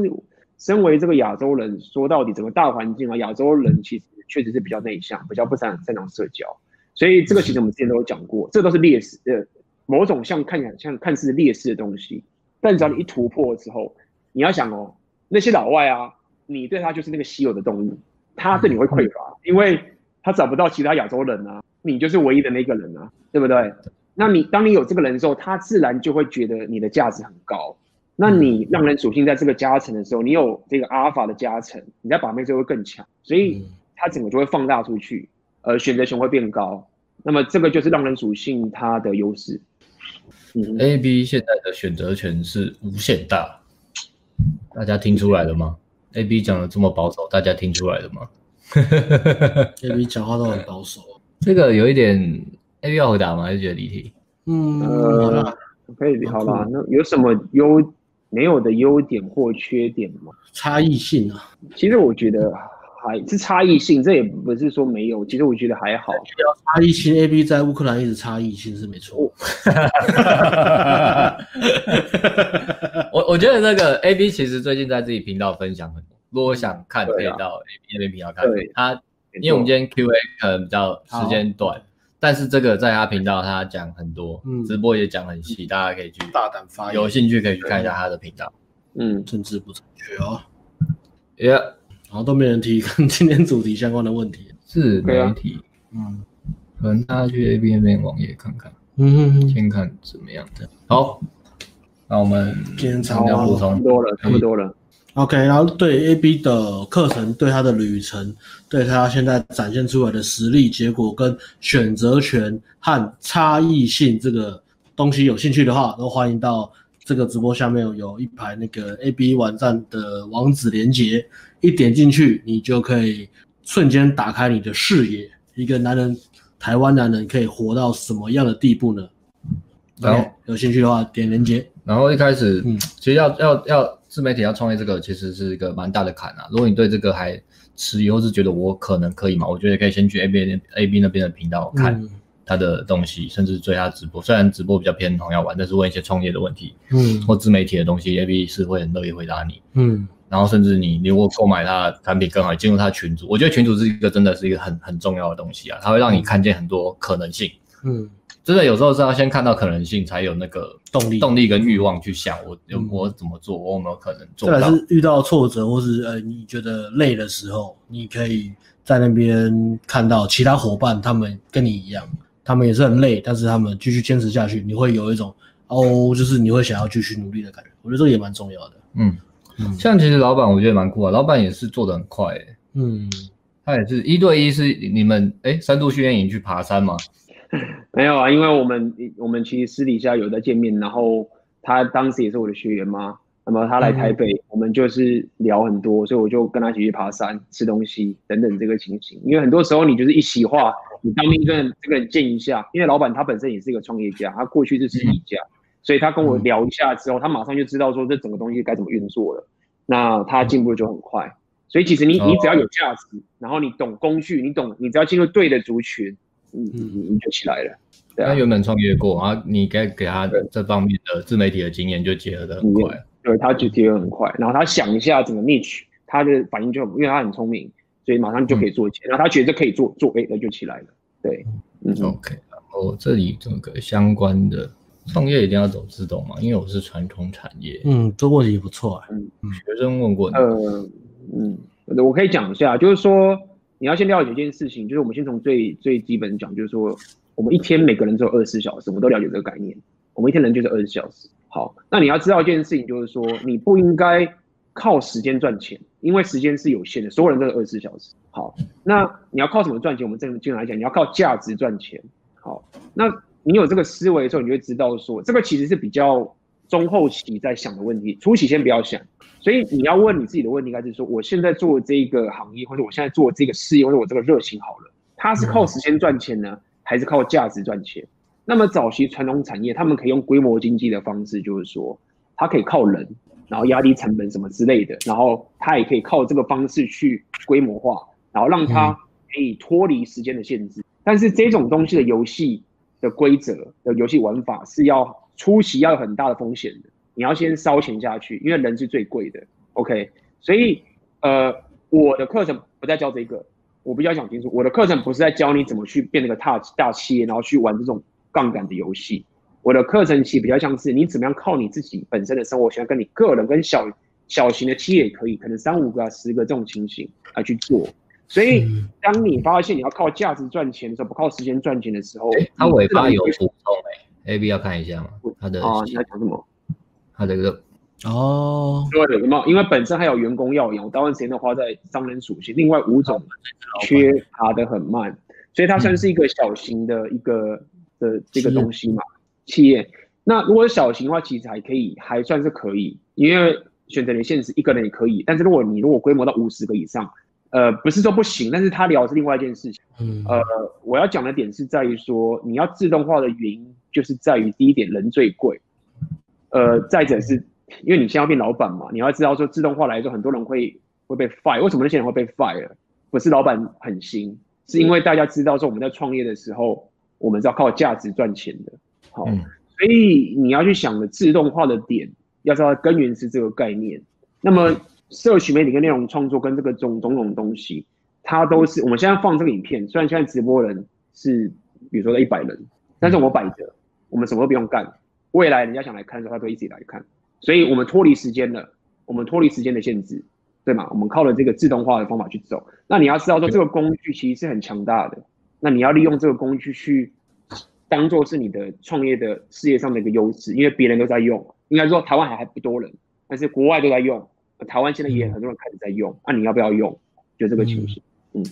[SPEAKER 2] 身为这个亚洲人，说到底整个大环境啊，亚洲人其实确实是比较内向，比较不擅擅长社交。所以这个其实我们之前都有讲过，这都是劣势呃，某种像看起来像看似劣势的东西。但只要你一突破之后，你要想哦，那些老外啊，你对他就是那个稀有的动物，他对你会匮乏，因为他找不到其他亚洲人啊，你就是唯一的那个人啊，对不对？那你当你有这个人的时候，他自然就会觉得你的价值很高。那你让人属性在这个加成的时候，你有这个阿尔法的加成，你在把妹就会更强，所以它整个就会放大出去，呃，选择权会变高。那么这个就是让人属性它的优势。
[SPEAKER 3] 嗯，A B 现在的选择权是无限大，大家听出来了吗？A B 讲的这么保守，大家听出来了吗？[LAUGHS]
[SPEAKER 1] A B 讲话都很保守，
[SPEAKER 3] 这个有一点。A B 要回答吗？还是觉得离题？
[SPEAKER 1] 嗯，
[SPEAKER 2] 呃，可以，好吧。那有什么优没有的优点或缺点吗？
[SPEAKER 1] 差异性啊，
[SPEAKER 2] 其实我觉得还是差异性，这也不是说没有，其实我觉得还好。
[SPEAKER 1] 差异性，AB 在乌克兰一直差异性是没错。[LAUGHS]
[SPEAKER 3] 我我觉得那个 AB 其实最近在自己频道分享很多，如果想看可以到 AB 那边频道看。对，他因为我们今天 QA 可能比较时间短。但是这个在他频道，他讲很多，嗯，直播也讲很细，嗯，大家可以去
[SPEAKER 1] 大胆发言，
[SPEAKER 3] 有兴趣可以去看一下他的频道。
[SPEAKER 1] 嗯，政治不正确哦。
[SPEAKER 3] 耶，然
[SPEAKER 1] 后都没人提跟今天主题相关的问题，
[SPEAKER 3] 是没提。嗯，可能大家去 A B N 网页看看，嗯，先看怎么样的。好，那我们
[SPEAKER 1] 今天
[SPEAKER 3] 长聊补充，
[SPEAKER 2] 差不多了，差不多了。
[SPEAKER 1] OK，然后对 AB 的课程，对他的旅程，对他现在展现出来的实力结果跟选择权和差异性这个东西有兴趣的话，都欢迎到这个直播下面有一排那个 AB 网站的网址连接，一点进去，你就可以瞬间打开你的视野。一个男人，台湾男人可以活到什么样的地步呢？然后、okay, 有兴趣的话点连接。
[SPEAKER 3] 然后一开始，嗯，其实要要要。自媒体要创业，这个其实是一个蛮大的坎啊。如果你对这个还迟疑，或是觉得我可能可以嘛，我觉得可以先去 A B A A B 那边的频道看他的东西，嗯、甚至追他直播。虽然直播比较偏红药丸，但是问一些创业的问题，嗯，或自媒体的东西，A B 是会很乐意回答你，嗯。然后甚至你如果购买他的产品更好，进入他的群组，我觉得群组是一个真的是一个很很重要的东西啊，它会让你看见很多可能性，嗯。真的有时候是要先看到可能性，才有那个动力、动力跟欲望去想我有我怎么做，我有没有可能做到。
[SPEAKER 1] 再是遇到挫折或是呃你觉得累的时候，你可以在那边看到其他伙伴，他们跟你一样，他们也是很累，但是他们继续坚持下去，你会有一种哦，就是你会想要继续努力的感觉。我觉得这个也蛮重要的。
[SPEAKER 3] 嗯嗯，像其实老板我觉得蛮酷啊，老板也是做得很快、欸。嗯，他也是一对一，是你们哎三度训练营去爬山吗？
[SPEAKER 2] 没有啊，因为我们我们其实私底下有在见面，然后他当时也是我的学员嘛，那么他来台北，嗯、我们就是聊很多，所以我就跟他一起去爬山、吃东西等等这个情形。因为很多时候你就是一席话，你当面跟这个人见一下，因为老板他本身也是一个创业家，他过去是实体家，所以他跟我聊一下之后，他马上就知道说这整个东西该怎么运作了，那他进步就很快。所以其实你你只要有价值，然后你懂工具，你懂，你只要进入对的族群。嗯嗯就起来了。对啊，
[SPEAKER 3] 他原本创业过，然后你该给他这方面的自媒体的经验就结合的很快。
[SPEAKER 2] 对，他就结合很快，然后他想一下整个 niche，他的反应就很，因为他很聪明，所以马上就可以做起来。嗯、然后他觉得可以做做，哎，那就起来了。对，嗯
[SPEAKER 3] ，OK。然后这里这个相关的创业一定要走自动嘛？因为我是传统产业。
[SPEAKER 1] 嗯，这问题不错啊。
[SPEAKER 3] 嗯，学生问过你。
[SPEAKER 2] 呃，嗯，我可以讲一下，就是说。你要先了解一件事情，就是我们先从最最基本讲，就是说我们一天每个人只有二十四小时，我们都了解这个概念。我们一天人就是二十四小时。好，那你要知道一件事情，就是说你不应该靠时间赚钱，因为时间是有限的，所有人都是二十四小时。好，那你要靠什么赚钱？我们正经常来讲，你要靠价值赚钱。好，那你有这个思维的时候，你就会知道说，这个其实是比较中后期在想的问题，初期先不要想。所以你要问你自己的问题，应该是说，我现在做这个行业，或者我现在做这个事业，或者我这个热情好了，它是靠时间赚钱呢，还是靠价值赚钱？那么早期传统产业，他们可以用规模经济的方式，就是说，它可以靠人，然后压低成本什么之类的，然后他也可以靠这个方式去规模化，然后让他可以脱离时间的限制。但是这种东西的游戏的规则的游戏玩法是要出席要有很大的风险的。你要先烧钱下去，因为人是最贵的。OK，所以呃，我的课程不再教这个，我比较讲清楚，我的课程不是在教你怎么去变那个大大企业，然后去玩这种杠杆的游戏。我的课程其实比较像是你怎么样靠你自己本身的生活，圈跟你个人跟小小型的企业也可以，可能三五个、啊、十个这种情形来去做。所以当你发现你要靠价值赚钱的时候，不靠时间赚钱的时候，
[SPEAKER 3] 他尾巴有补充哎，AB 要看一下吗？他的
[SPEAKER 2] 啊，你在讲什么？
[SPEAKER 3] 他这个
[SPEAKER 1] 哦，
[SPEAKER 2] 对，有没有？因为本身还有员工要养，我大部分时间都花在商人属性。另外五种缺爬得很慢，所以它算是一个小型的一个的这个东西嘛。企业，那如果是小型的话，其实还可以，还算是可以，因为选择的限制一个人也可以。但是如果你如果规模到五十个以上，呃，不是说不行，但是他聊的是另外一件事情。嗯，呃，我要讲的点是在于说，你要自动化的原因就是在于第一点，人最贵。呃，再者是因为你现在要变老板嘛，你要知道说自动化来说，很多人会会被 fire。为什么那些人会被 fire？不是老板狠心，是因为大家知道说我们在创业的时候，我们是要靠价值赚钱的。好，嗯、所以你要去想的自动化的点，要知道根源是这个概念。那么，社群媒体跟内容创作跟这个种种种东西，它都是我们现在放这个影片，虽然现在直播人是比如说一百人，但是我摆着，我们什么都不用干。未来人家想来看的时候，他，都一起来看。所以我们脱离时间了，我们脱离时间的限制，对吗？我们靠了这个自动化的方法去走。那你要知道说，这个工具其实是很强大的。那你要利用这个工具去当做是你的创业的事业上的一个优势，因为别人都在用。应该说台湾还还不多人。但是国外都在用，台湾现在也很多人开始在用，那、嗯啊、你要不要用？就这个情形。嗯。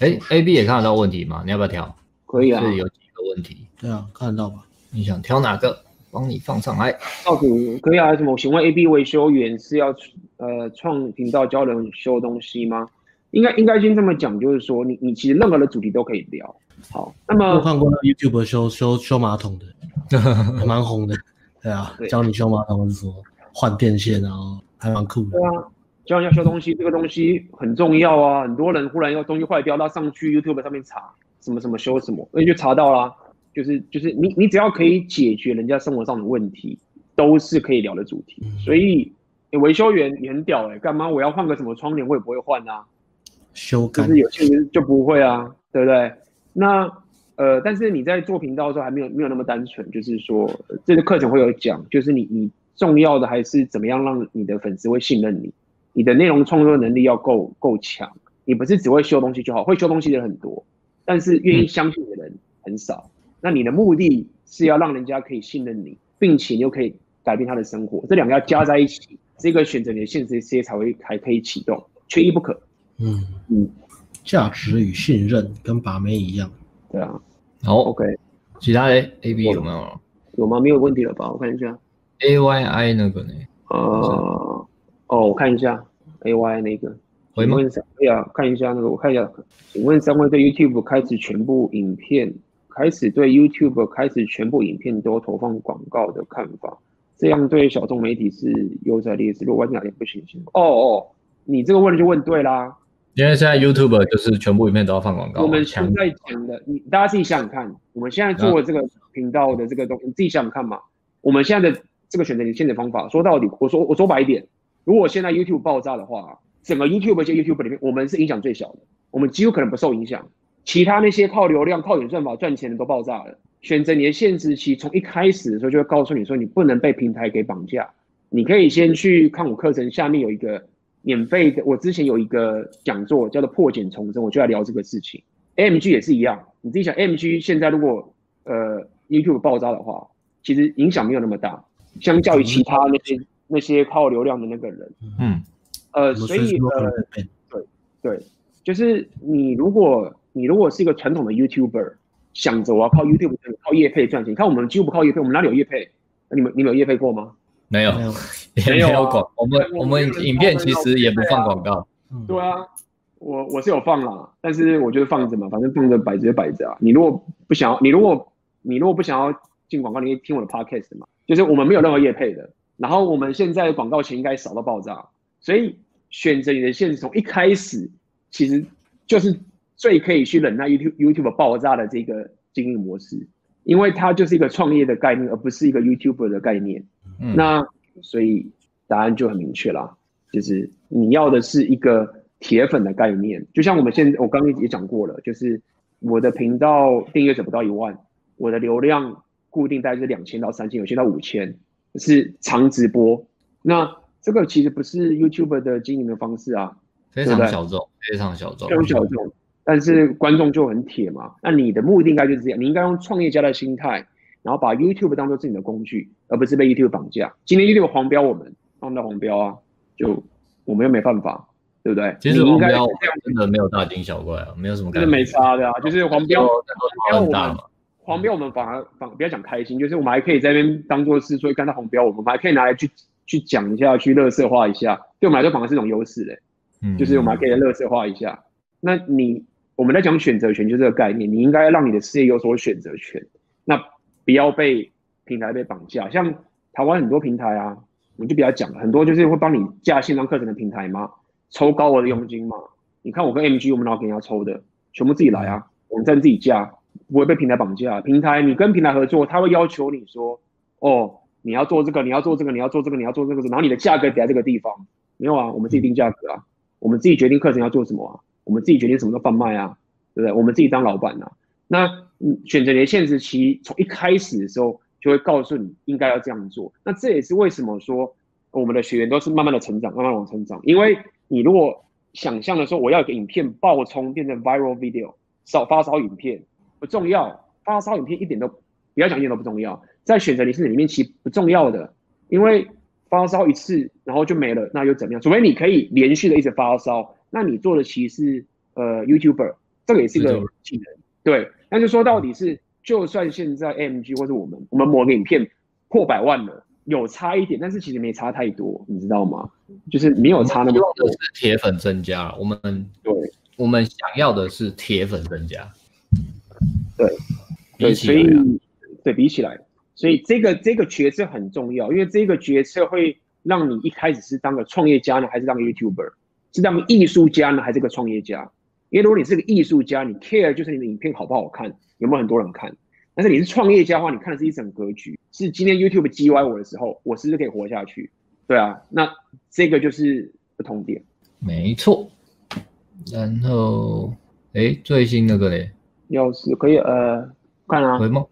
[SPEAKER 3] 哎、嗯欸、，A B 也看得到问题吗？你要不要调？
[SPEAKER 2] 可以啊。
[SPEAKER 3] 是有几个问题？
[SPEAKER 1] 对啊，看得到吧？
[SPEAKER 3] 你想挑哪个？帮你放上来。
[SPEAKER 2] 到底可以啊？什么？请问 A B 维修员是要呃创频道教人修东西吗？应该应该先这么讲，就是说你你其实任何的主题都可以聊。好，那么
[SPEAKER 1] 我看过 YouTube 修修修马桶的，[LAUGHS] 还蛮红的。对啊，对教你修马桶是说换电线然后，还蛮酷的。
[SPEAKER 2] 对啊，教人要修东西，这个东西很重要啊。很多人忽然要东西坏掉，他上去 YouTube 上面查什么什么修什么，那就查到啦。就是就是你你只要可以解决人家生活上的问题，都是可以聊的主题。嗯、所以维修员也很屌哎、欸，干嘛我要换个什么窗帘，我也不会换啊。
[SPEAKER 1] 修改
[SPEAKER 2] 就是有些人就不会啊，对不对？那。呃，但是你在做频道的时候还没有没有那么单纯，就是说这个课程会有讲，就是你你重要的还是怎么样让你的粉丝会信任你，你的内容创作能力要够够强，你不是只会修东西就好，会修东西的人很多，但是愿意相信的人很少。嗯、那你的目的是要让人家可以信任你，并且你又可以改变他的生活，这两个要加在一起，这个选择你的现实世界才会才可以启动，缺一不可。
[SPEAKER 1] 嗯嗯，价值与信任跟把妹一样，
[SPEAKER 2] 对啊。
[SPEAKER 3] 好
[SPEAKER 2] ，OK，
[SPEAKER 3] 其他的 A B 有没有？
[SPEAKER 2] 有吗？没有问题了吧？我看一下
[SPEAKER 3] ，A Y I 那个呢？
[SPEAKER 2] 呃，哦，我看一下 A Y 那个，请问三位啊，看一下那个，我看一下，请问三位对 YouTube 开始全部影片，开始对 YouTube 开始全部影片都投放广告的看法，这样对小众媒体是优在劣势？如果万一哪天不行行？哦哦，你这个问题就问对啦。
[SPEAKER 3] 因为现在 YouTube 就是全部影片都要放广告。
[SPEAKER 2] 我们现在讲的，你大家自己想想看，我们现在做的这个频道的这个东西，你自己想想看嘛。我们现在的这个选择你现在方法，说到底，我说我说白一点，如果现在 YouTube 爆炸的话，整个 YouTube 这些 YouTube 里面，我们是影响最小的，我们几乎可能不受影响。其他那些靠流量、靠演算法赚钱的都爆炸了。选择你的限制期，从一开始的时候就会告诉你说，你不能被平台给绑架。你可以先去看我课程下面有一个。免费的，我之前有一个讲座叫做破茧重生，我就在聊这个事情。AMG 也是一样，你自己想，AMG 现在如果呃 YouTube 爆炸的话，其实影响没有那么大，相较于其他那些那些靠流量的那个人，
[SPEAKER 3] 嗯，
[SPEAKER 2] 呃，所以呃，对对，就是你如果你如果是一个传统的 YouTuber，想着我要靠 YouTube 靠业配赚钱，你看我们几乎不靠业配，我们哪里有业配？你们你们有业配过吗？
[SPEAKER 3] 没有，没有，也没有广、啊。我们我们影片其实也不放广告。
[SPEAKER 2] 对啊，我我是有放啦，但是我觉得放着嘛，反正放着摆着就摆着啊。你如果不想要，你如果你如果不想要进广告，你可以听我的 podcast 嘛。就是我们没有任何业配的，然后我们现在的广告钱应该少到爆炸，所以选择你的限制从一开始其实就是最可以去忍耐 YouTube YouTube 爆炸的这个经营模式，因为它就是一个创业的概念，而不是一个 YouTuber 的概念。嗯、那所以答案就很明确了，就是你要的是一个铁粉的概念，就像我们现在我刚刚也讲过了，就是我的频道订阅者不到一万，我的流量固定大概是两千到三千，有些到五千，是长直播。那这个其实不是 YouTuber 的经营的方式啊，
[SPEAKER 3] 非常小众，非常小众，
[SPEAKER 2] 非常小众，但是观众就很铁嘛。那你的目的应该就是这样，你应该用创业家的心态。然后把 YouTube 当做自己的工具，而不是被 YouTube 绑架。今天 YouTube 黄标我们，放到黄标啊，就我们又没办法，对不对？
[SPEAKER 3] 其实黄标真的没有大惊小怪啊，没有什么感觉。
[SPEAKER 2] 真的没差的啊，就是黄标，黄标我们，黄标我们反而反不要讲开心，就是我们还可以在那边当做是说看到黄标，我们还可以拿来去去讲一下，去乐色化一下，对我们来说反而是一种优势嘞。嗯，就是我们还可以乐色化一下。那你我们在讲选择权，就这个概念，你应该让你的事业有所选择权。那不要被平台被绑架，像台湾很多平台啊，我就比较讲了，很多就是会帮你架线上课程的平台嘛，抽高额的佣金嘛。你看我跟 MG，我们老给人家抽的，全部自己来啊，网站自己架，不会被平台绑架。平台你跟平台合作，他会要求你说，哦，你要做这个，你要做这个，你要做这个，你要做这个，然后你的价格得在这个地方。没有啊，我们自己定价格啊，我们自己决定课程要做什么啊，我们自己决定什么时候贩卖啊，对不对？我们自己当老板啊。那选择你的限制期，从一开始的时候就会告诉你应该要这样做。那这也是为什么说我们的学员都是慢慢的成长，慢慢往成长。因为你如果想象的说我要一个影片爆冲变成 viral video，少发烧影片不重要，发烧影片一点都不要讲，一点都不重要。在选择你是里面其实不重要的，因为。发烧一次，然后就没了，那又怎么样？除非你可以连续的一直发烧，那你做的其实是呃 YouTuber，这个也是一个技能。对，那就说到底是，就算现在 AMG 或者我们，我们某个影片破百万了，有差一点，但是其实没差太多，你知道吗？就是没有差那么多。
[SPEAKER 3] 是铁粉增加，我们对，我们想要的是铁粉增加。
[SPEAKER 2] 对，对，所以对比起来。所以这个这个决策很重要，因为这个决策会让你一开始是当个创业家呢，还是当个 YouTuber，是当个艺术家呢，还是个创业家？因为如果你是个艺术家，你 care 就是你的影片好不好看，有没有很多人看？但是你是创业家的话，你看的是一整格局，是今天 YouTube 击歪我的时候，我是不是可以活下去？对啊，那这个就是不同点。
[SPEAKER 3] 没错。然后，哎，最新那个嘞？
[SPEAKER 2] 要是可以，呃，看啊。
[SPEAKER 3] 回吗？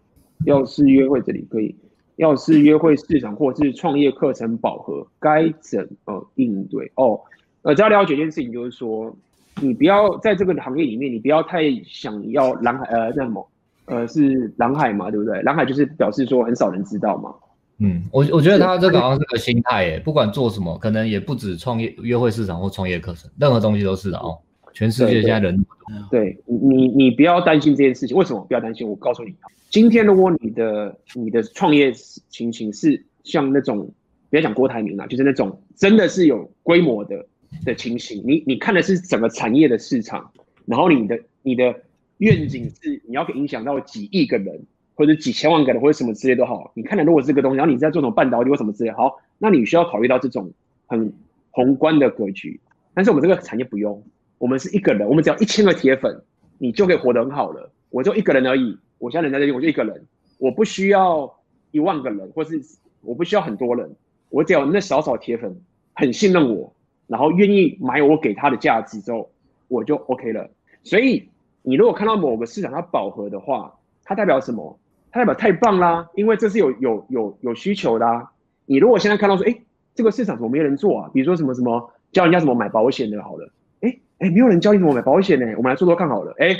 [SPEAKER 2] 要是约会这里可以，要是约会市场或是创业课程饱和，该怎么应对？哦，呃，只要了解一件事情，就是说，你不要在这个行业里面，你不要太想要蓝海，呃，那什么，呃，是蓝海嘛，对不对？蓝海就是表示说很少人知道嘛。
[SPEAKER 3] 嗯，我我觉得他这个好像是个心态，诶，不管做什么，可能也不止创业约会市场或创业课程，任何东西都是的哦。全世界现在人
[SPEAKER 2] 对，对你，你不要担心这件事情。为什么不要担心？我告诉你。今天如果你的你的创业情形是像那种，不要讲郭台铭啊，就是那种真的是有规模的的情形，你你看的是整个产业的市场，然后你的你的愿景是你要影响到几亿个人或者几千万个人或者什么之类都好，你看的如果是这个东西，然后你在做什么半导体或什么之类，好，那你需要考虑到这种很宏观的格局。但是我们这个产业不用，我们是一个人，我们只要一千个铁粉，你就可以活得很好了。我就一个人而已。我现在人在这里，我就一个人，我不需要一万个人，或是我不需要很多人，我只要那少少铁粉很信任我，然后愿意买我给他的价值之后，我就 OK 了。所以你如果看到某个市场它饱和的话，它代表什么？它代表太棒啦，因为这是有有有有需求的啊。你如果现在看到说，哎，这个市场怎么没人做啊？比如说什么什么教人家怎么买保险的，好了，哎哎，没有人教你怎么买保险呢？我们来做做看好了，哎，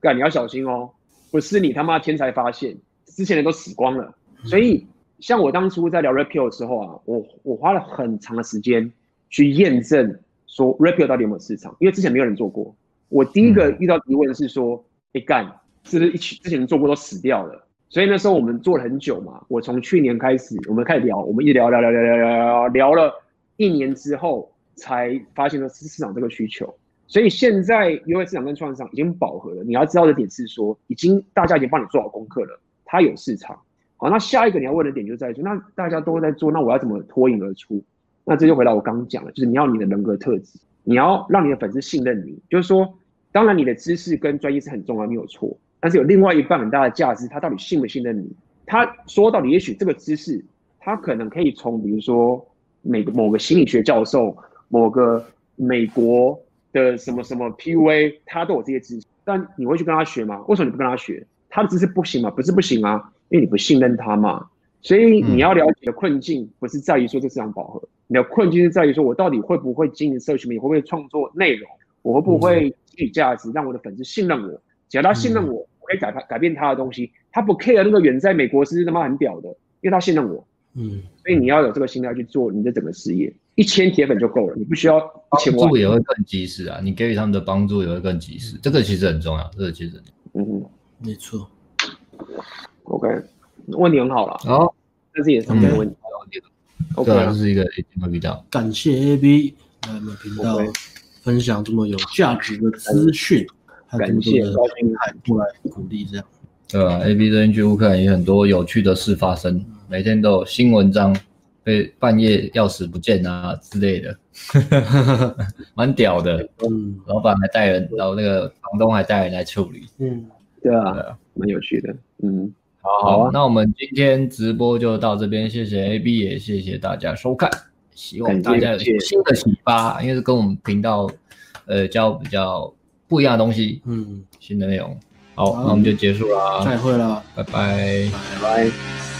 [SPEAKER 2] 干你要小心哦。不是你他妈天才发现，之前人都死光了。所以，像我当初在聊 Rapio 的时候啊，我我花了很长的时间去验证说 Rapio 到底有没有市场，因为之前没有人做过。我第一个遇到疑问是说，哎干，是不是一起之前做过都死掉了？所以那时候我们做了很久嘛。我从去年开始，我们开始聊，我们一直聊聊聊聊聊聊聊了一年之后，才发现了市市场这个需求。所以现在约会市场跟创业市场已经饱和了，你要知道的点是说，已经大家已经帮你做好功课了，它有市场。好，那下一个你要问的点就在于说，那大家都在做，那我要怎么脱颖而出？那这就回到我刚刚讲的，就是你要你的人格特质，你要让你的粉丝信任你。就是说，当然你的知识跟专业是很重要，没有错。但是有另外一半很大的价值，他到底信不信任你？他说到底，也许这个知识，他可能可以从比如说每个某个心理学教授，某个美国。的什么什么 PUA，他都有这些知识，但你会去跟他学吗？为什么你不跟他学？他的知识不行吗？不是不行啊，因为你不信任他嘛。所以你要了解的困境，不是在于说这市场饱和，你的困境是在于说我到底会不会经营社群媒体，会不会创作内容，我会不会给予价值，让我的粉丝信任我。只要他信任我，我可以改他改变他的东西。他不 care 那个远在美国是他妈很屌的，因为他信任我。嗯，所以你要有这个心态去做你的整个事业。一千铁粉就够了，你不需要一千万。帮助也会更及时啊，你给予他们的帮助也会更及时，这个其实很重要，这个其实，嗯，没错。OK，问题很好了，好，这是也是没问题。OK，这是一个 A B 会遇到。感谢 AB 来我们频道分享这么有价值的资讯，感谢海过来鼓励这样。对啊，AB 这边去乌克兰有很多有趣的事发生，
[SPEAKER 3] 每天都有新文章，被半夜钥匙不见啊之类的，[LAUGHS] 蛮屌的。嗯，老板还带人，然后那个房东还带人来处理。
[SPEAKER 2] 嗯，对啊，蛮有趣的。嗯，
[SPEAKER 3] 好好，啊，那我们今天直播就到这边，谢谢 AB，也谢谢大家收看，希望大家有新的启发，因为是跟我们频道呃教比较不一样的东西，嗯，新的内容。好，那我们就结束啦，
[SPEAKER 1] 再会了，
[SPEAKER 3] 拜拜，
[SPEAKER 2] 拜拜。